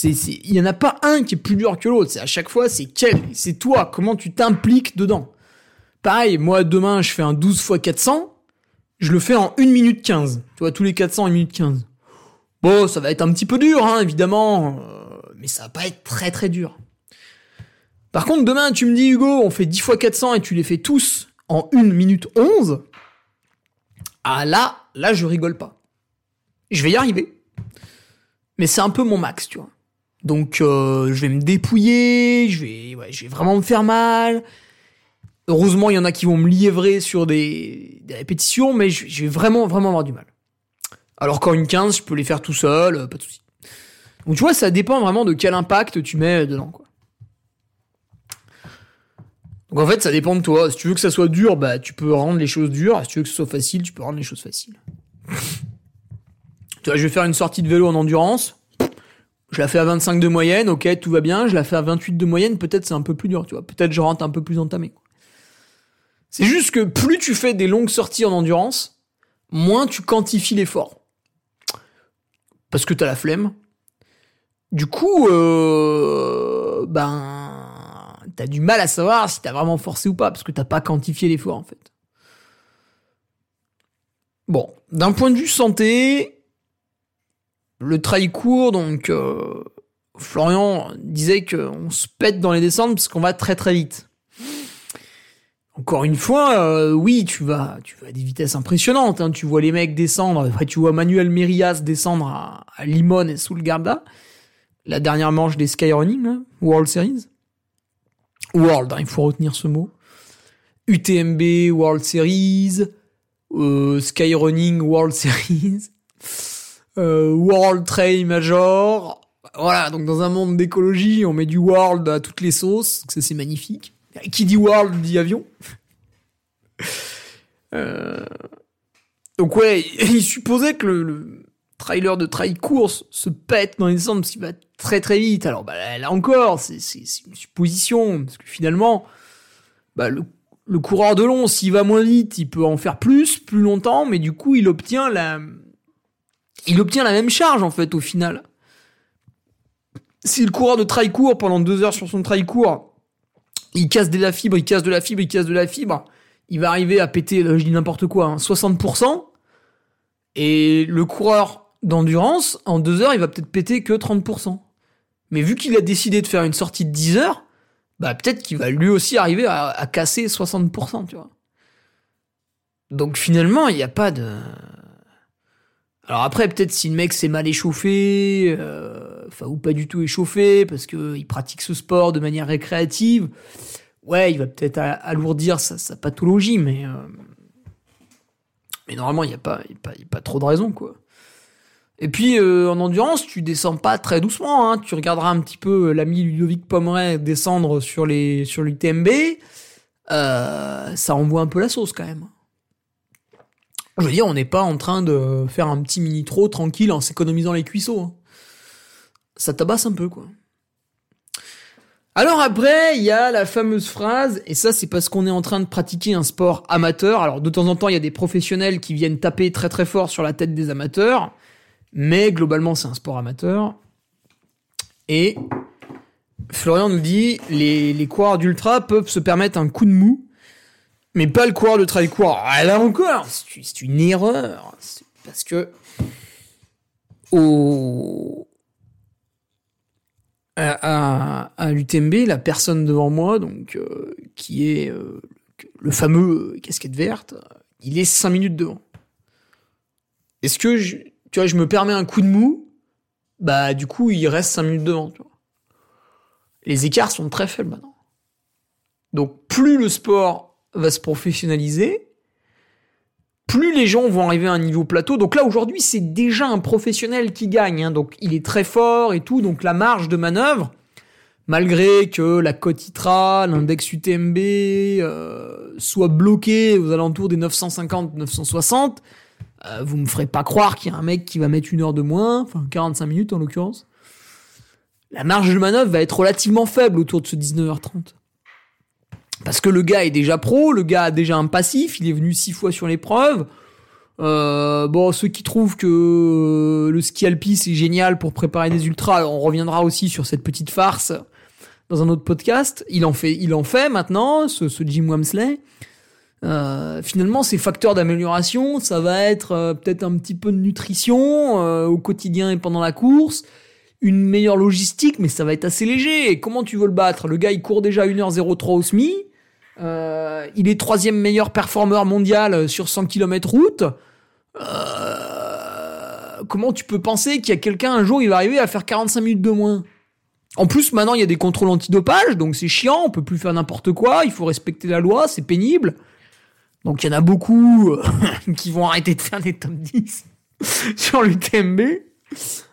B: Il y en a pas un qui est plus dur que l'autre. C'est à chaque fois, c'est quel, c'est toi, comment tu t'impliques dedans? Pareil, moi demain, je fais un 12 x 400, je le fais en 1 minute 15. Tu vois, tous les 400, 1 minute 15. Bon, ça va être un petit peu dur, hein, évidemment, mais ça va pas être très très dur. Par contre, demain, tu me dis, Hugo, on fait 10 fois 400 et tu les fais tous en 1 minute 11. Ah là, là, je rigole pas. Je vais y arriver. Mais c'est un peu mon max, tu vois. Donc, euh, je vais me dépouiller, je vais, je vais vraiment me faire mal. Heureusement, il y en a qui vont me liévrer sur des, répétitions, mais je, je, vais vraiment, vraiment avoir du mal. Alors qu'en une 15, je peux les faire tout seul, euh, pas de souci. Donc, tu vois, ça dépend vraiment de quel impact tu mets dedans, quoi. Donc en fait, ça dépend de toi. Si tu veux que ça soit dur, bah tu peux rendre les choses dures. Si tu veux que ce soit facile, tu peux rendre les choses faciles. tu vois, je vais faire une sortie de vélo en endurance. Je la fais à 25 de moyenne, ok, tout va bien. Je la fais à 28 de moyenne, peut-être c'est un peu plus dur, tu vois. Peut-être je rentre un peu plus entamé. C'est juste que plus tu fais des longues sorties en endurance, moins tu quantifies l'effort. Parce que t'as la flemme. Du coup, euh, ben t'as du mal à savoir si t'as vraiment forcé ou pas, parce que t'as pas quantifié l'effort en fait. Bon, d'un point de vue santé, le trail court, donc euh, Florian disait qu'on se pète dans les descentes parce qu'on va très très vite. Encore une fois, euh, oui, tu vas, tu vas à des vitesses impressionnantes. Hein. Tu vois les mecs descendre. Après, tu vois Manuel Merias descendre à, à Limon et sous le Garda. La dernière manche des Skyrunning, hein, World Series. World, hein, il faut retenir ce mot. UTMB World Series, euh, Skyrunning World Series, euh, World Trail Major. Voilà, donc dans un monde d'écologie, on met du World à toutes les sauces, ça c'est magnifique. Qui dit World dit avion. euh... Donc ouais, il supposait que le, trailer de trail course se pète dans les descentes parce qu'il va très très vite. Alors bah, là encore, c'est une supposition, parce que finalement, bah, le, coureur de long, s'il va moins vite, il peut en faire plus, plus longtemps, mais du coup, il obtient la, il obtient la même charge en fait au final. Si le coureur de trail court pendant deux heures sur son trail court, il casse de la fibre, il casse de la fibre, il casse de la fibre, il va arriver à péter, je dis n'importe quoi, 60%, hein, et le coureur d'endurance, en deux heures, il va peut-être péter que 30%. Mais vu qu'il a décidé de faire une sortie de 10 heures, bah peut-être qu'il va lui aussi arriver à, à casser 60%, tu vois. Donc finalement, il n'y a pas de... Alors après, peut-être si le mec s'est mal échauffé, euh, ou pas du tout échauffé, parce que il pratique ce sport de manière récréative, ouais, il va peut-être alourdir sa, sa, pathologie, mais euh, mais normalement il n'y a pas, trop de raison quoi. Et puis euh, en endurance, tu descends pas très doucement. Hein. Tu regarderas un petit peu l'ami Ludovic Pomeray descendre sur l'UTMB. Euh, ça envoie un peu la sauce quand même. Je veux dire, on n'est pas en train de faire un petit mini trop tranquille en s'économisant les cuisseaux. Hein. Ça tabasse un peu, quoi. Alors après, il y a la fameuse phrase, et ça c'est parce qu'on est en train de pratiquer un sport amateur. Alors de temps en temps, il y a des professionnels qui viennent taper très très fort sur la tête des amateurs, mais globalement c'est un sport amateur. Et Florian nous dit, les, les coureurs d'ultra peuvent se permettre un coup de mou mais pas le coureur de trail court. Ah, là encore, c'est une erreur. Parce que au à, à, l'UTMB, la personne devant moi, donc euh, qui est euh, le fameux casquette verte, il est 5 minutes devant. Est-ce que je, tu vois, je me permets un coup de mou, bah du coup il reste 5 minutes devant. Tu. Les écarts sont très faibles maintenant. Donc plus le sport va se professionnaliser, plus les gens vont arriver à un niveau plateau. Donc là, aujourd'hui, c'est déjà un professionnel qui gagne. Hein. Donc il est très fort et tout. Donc la marge de manœuvre, malgré que la cote ITRA, l'index UTMB euh, soit bloqué aux alentours des 950-960, euh, vous me ferez pas croire qu'il y a un mec qui va mettre une heure de moins, enfin 45 minutes en l'occurrence. La marge de manœuvre va être relativement faible autour de ce 19h30. Parce que le gars est déjà pro, le gars a déjà un passif, il est venu six fois sur l'épreuve. Euh, bon, ceux qui trouvent que euh, le ski alpi c'est génial pour préparer des ultras, on reviendra aussi sur cette petite farce dans un autre podcast. Il en fait, il en fait maintenant, ce, Jim Wamsley. Euh, finalement, ces facteurs d'amélioration, ça va être peut-être un petit peu de nutrition au quotidien et pendant la course, une meilleure logistique, mais ça va être assez léger. Comment tu veux le battre? Le gars, il court déjà 1h03 au SMI. Euh, il est troisième meilleur performeur mondial sur 100 km route. Euh, comment tu peux penser qu'il y a quelqu'un un jour il va arriver à faire 45 minutes de moins? En plus maintenant il y a des contrôles antidopage donc c'est chiant, on peut plus faire n'importe quoi, il faut respecter la loi, c'est pénible. Donc il y en a beaucoup euh, qui vont arrêter de faire des top 10 sur l'UTMB.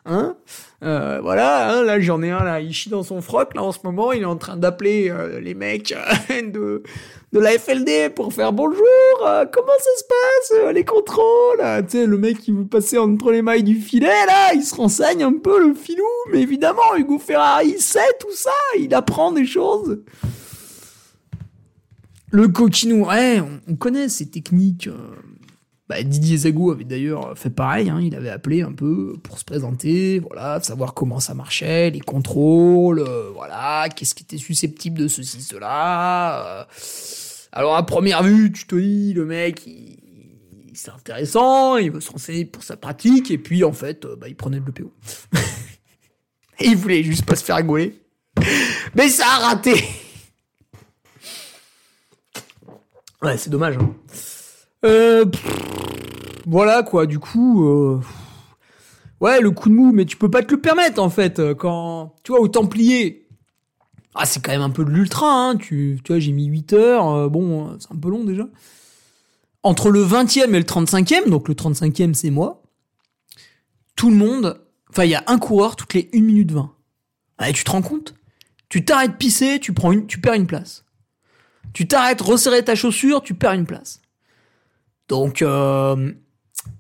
B: Hein euh, voilà, hein, là j'en ai un là, il chie dans son froc là en ce moment, il est en train d'appeler euh, les mecs euh, de de la FLD pour faire bonjour, euh, comment ça se passe euh, les contrôles, tu sais le mec qui veut passer entre les mailles du filet là, il se renseigne un peu le filou, mais évidemment Hugo Ferrari sait tout ça, il apprend des choses. Le coquinou, ouais, on, on connaît ces techniques. Bah, Didier Zago avait d'ailleurs fait pareil, hein, il avait appelé un peu pour se présenter, voilà, savoir comment ça marchait, les contrôles, euh, voilà, qu'est-ce qui était susceptible de ceci, cela. Euh. Alors à première vue, tu te dis, le mec, c'est intéressant, il veut se renseigner pour sa pratique, et puis en fait, euh, bah, il prenait de l'EPO. et il voulait juste pas se faire rigoler. Mais ça a raté Ouais, c'est dommage. Hein. Euh, voilà quoi, du coup, euh, ouais, le coup de mou, mais tu peux pas te le permettre en fait. euh, Quand tu vois au Templier, ah c'est quand même un peu de l'ultra, hein. Tu, tu vois, j'ai mis 8 heures, euh, bon, c'est un peu long déjà. Entre le 20e et le 35e, donc le 35e c'est moi, tout le monde, enfin il y a un coureur toutes les 1 minute 20. Ah, tu te rends compte? Tu t'arrêtes pisser, tu tu perds une place. Tu t'arrêtes resserrer ta chaussure, tu perds une place. Donc,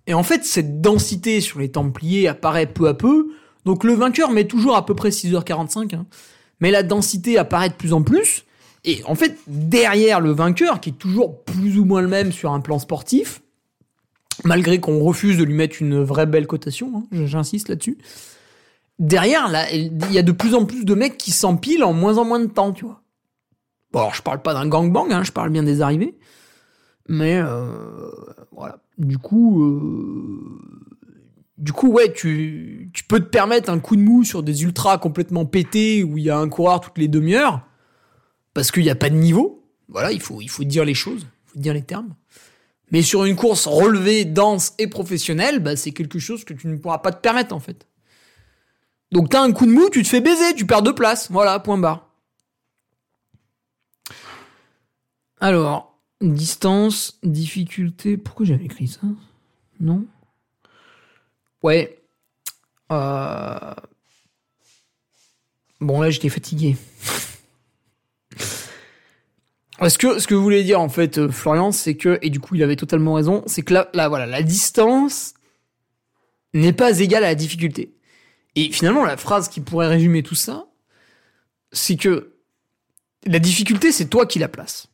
B: et en fait, cette densité sur les Templiers apparaît peu à peu. Donc, le vainqueur met toujours à peu près 6h45. Hein. Mais la densité apparaît de plus en plus. Et en fait, derrière le vainqueur, qui est toujours plus ou moins le même sur un plan sportif, malgré qu'on refuse de lui mettre une vraie belle cotation, hein, j'insiste là-dessus. Derrière, il y a de plus en plus de mecs qui s'empilent en moins en moins de temps, tu vois. Bon, alors je parle pas d'un gangbang, hein, je parle bien des arrivées. Mais euh, voilà. Du coup, euh, du coup, ouais, tu, peux te permettre un coup de mou sur des ultras complètement pétés où il y a un coureur toutes les demi-heures parce qu'il n'y a pas de niveau. Voilà, il faut, il dire les choses, il faut dire les termes. Mais sur une course relevée, dense et professionnelle, bah, c'est quelque chose que tu ne pourras pas te permettre en fait. Donc t'as un coup de mou, tu te fais baiser, tu perds deux places. Voilà, point barre. Alors, distance, difficulté. Pourquoi j'avais écrit ça? Non? Ouais. Euh... Bon, là, j'étais fatigué. Ce que, ce que vous voulez dire, en fait, euh, Florian, c'est que, et du coup, il avait totalement raison, c'est que là, là, voilà, la distance n'est pas égale à la difficulté. Et finalement, la phrase qui pourrait résumer tout ça, c'est que la difficulté, c'est toi qui la place.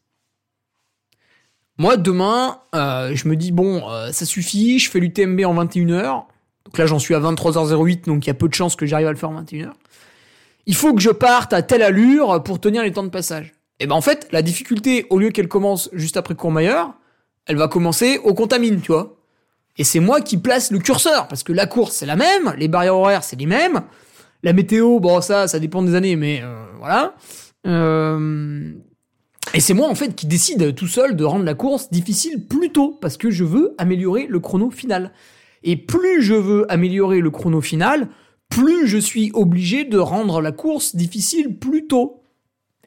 B: Moi, demain, euh, je me dis, bon, euh, ça suffit, je fais l'UTMB en 21h. Donc là, j'en suis à 23h08, donc il y a peu de chances que j'arrive à le faire en 21h. Il faut que je parte à telle allure pour tenir les temps de passage. Et ben en fait, la difficulté, au lieu qu'elle commence juste après Courmayeur, elle va commencer au contamine, tu vois. Et c'est moi qui place le curseur, parce que la course c'est la même, les barrières horaires c'est les mêmes, la météo, bon ça, ça dépend des années, mais euh, voilà. Euh, et c'est moi en fait qui décide tout seul de rendre la course difficile plus tôt, parce que je veux améliorer le chrono final. Et plus je veux améliorer le chrono final, plus je suis obligé de rendre la course difficile plus tôt.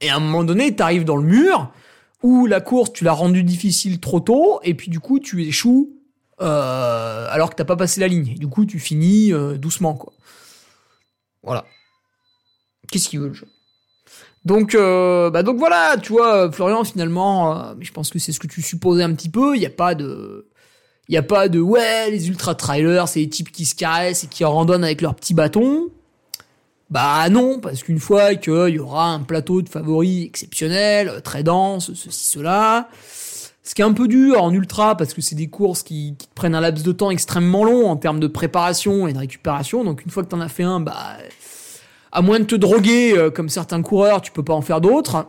B: Et à un moment donné, t'arrives dans le mur, où la course, tu l'as rendue difficile trop tôt, et puis du coup, tu échoues euh, alors que t'as pas passé la ligne. Du coup, tu finis euh, doucement, quoi. Voilà. Qu'est-ce qu'il veut le jeu? Donc, euh, bah donc voilà, tu vois, Florian, finalement, je pense que c'est ce que tu supposais un petit peu. Il n'y a pas de, il y a pas de ouais, les ultra trailers, c'est les types qui se caressent et qui randonnent avec leurs petits bâtons. Bah non, parce qu'une fois qu'il y aura un plateau de favoris exceptionnel, très dense, ceci, cela, ce qui est un peu dur en ultra parce que c'est des courses qui, qui, prennent un laps de temps extrêmement long en termes de préparation et de récupération. Donc une fois que t'en as fait un, bah à moins de te droguer euh, comme certains coureurs, tu peux pas en faire d'autres.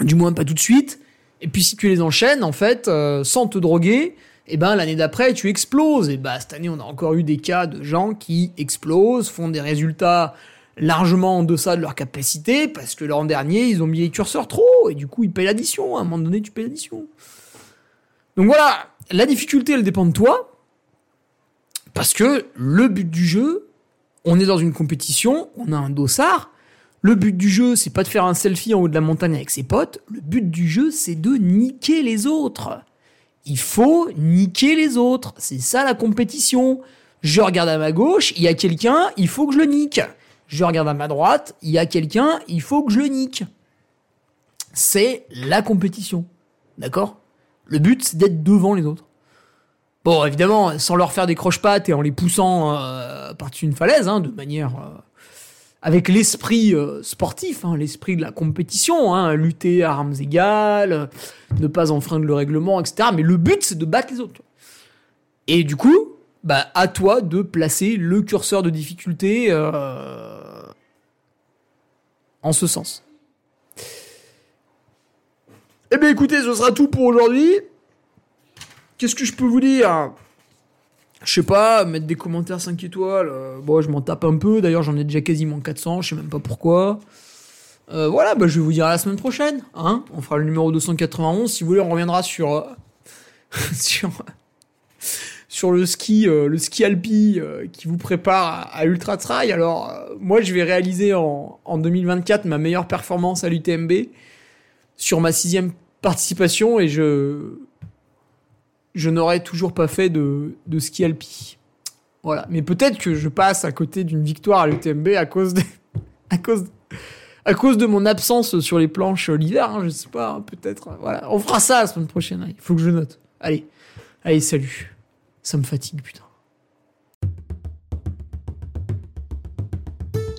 B: Du moins pas tout de suite. Et puis si tu les enchaînes en fait euh, sans te droguer, eh ben l'année d'après tu exploses. Et bah cette année on a encore eu des cas de gens qui explosent, font des résultats largement en deçà de leur capacité parce que l'an dernier ils ont mis les curseurs trop et du coup ils payent l'addition. À un moment donné tu payes l'addition. Donc voilà, la difficulté elle dépend de toi parce que le but du jeu, on est dans une compétition, on a un dossard. Le but du jeu, c'est pas de faire un selfie en haut de la montagne avec ses potes. Le but du jeu, c'est de niquer les autres. Il faut niquer les autres. C'est ça la compétition. Je regarde à ma gauche, il y a quelqu'un, il faut que je le nique je regarde à ma droite, il y a quelqu'un, il faut que je le nique. C'est la compétition. D'accord? Le but, c'est d'être devant les autres. Bon, évidemment, sans leur faire des croche-pattes et en les poussant euh, par-dessus une falaise, hein, de manière... Euh, avec l'esprit euh, sportif, hein, l'esprit de la compétition, hein, lutter à armes égales, ne pas enfreindre le règlement, etc. Mais le but, c'est de battre les autres. Et du coup, bah, à toi de placer le curseur de difficulté euh, en ce sens. Eh bien écoutez, ce sera tout pour aujourd'hui. Qu'est-ce que je peux vous dire? Je sais pas, mettre des commentaires 5 étoiles. Euh, bon, je m'en tape un peu. D'ailleurs, j'en ai déjà quasiment 400. Je sais même pas pourquoi. Euh, voilà, bah, je vais vous dire à la semaine prochaine. Hein on fera le numéro 291. Si vous voulez, on reviendra sur... sur sur le ski, euh, le ski alpi euh, qui vous prépare à, Ultra Trail. Alors, euh, moi, je vais réaliser en, en 2024 ma meilleure performance à l'UTMB sur ma sixième participation et je, je n'aurais toujours pas fait de, de ski alpi. Voilà. Mais peut-être que je passe à côté d'une victoire à l'UTMB à cause de, à cause, à cause de mon absence sur les planches l'hiver. Hein, je sais pas, hein, peut-être. Voilà. On fera ça la semaine prochaine. Il faut que je note. Allez. Allez, salut. Ça me fatigue, putain.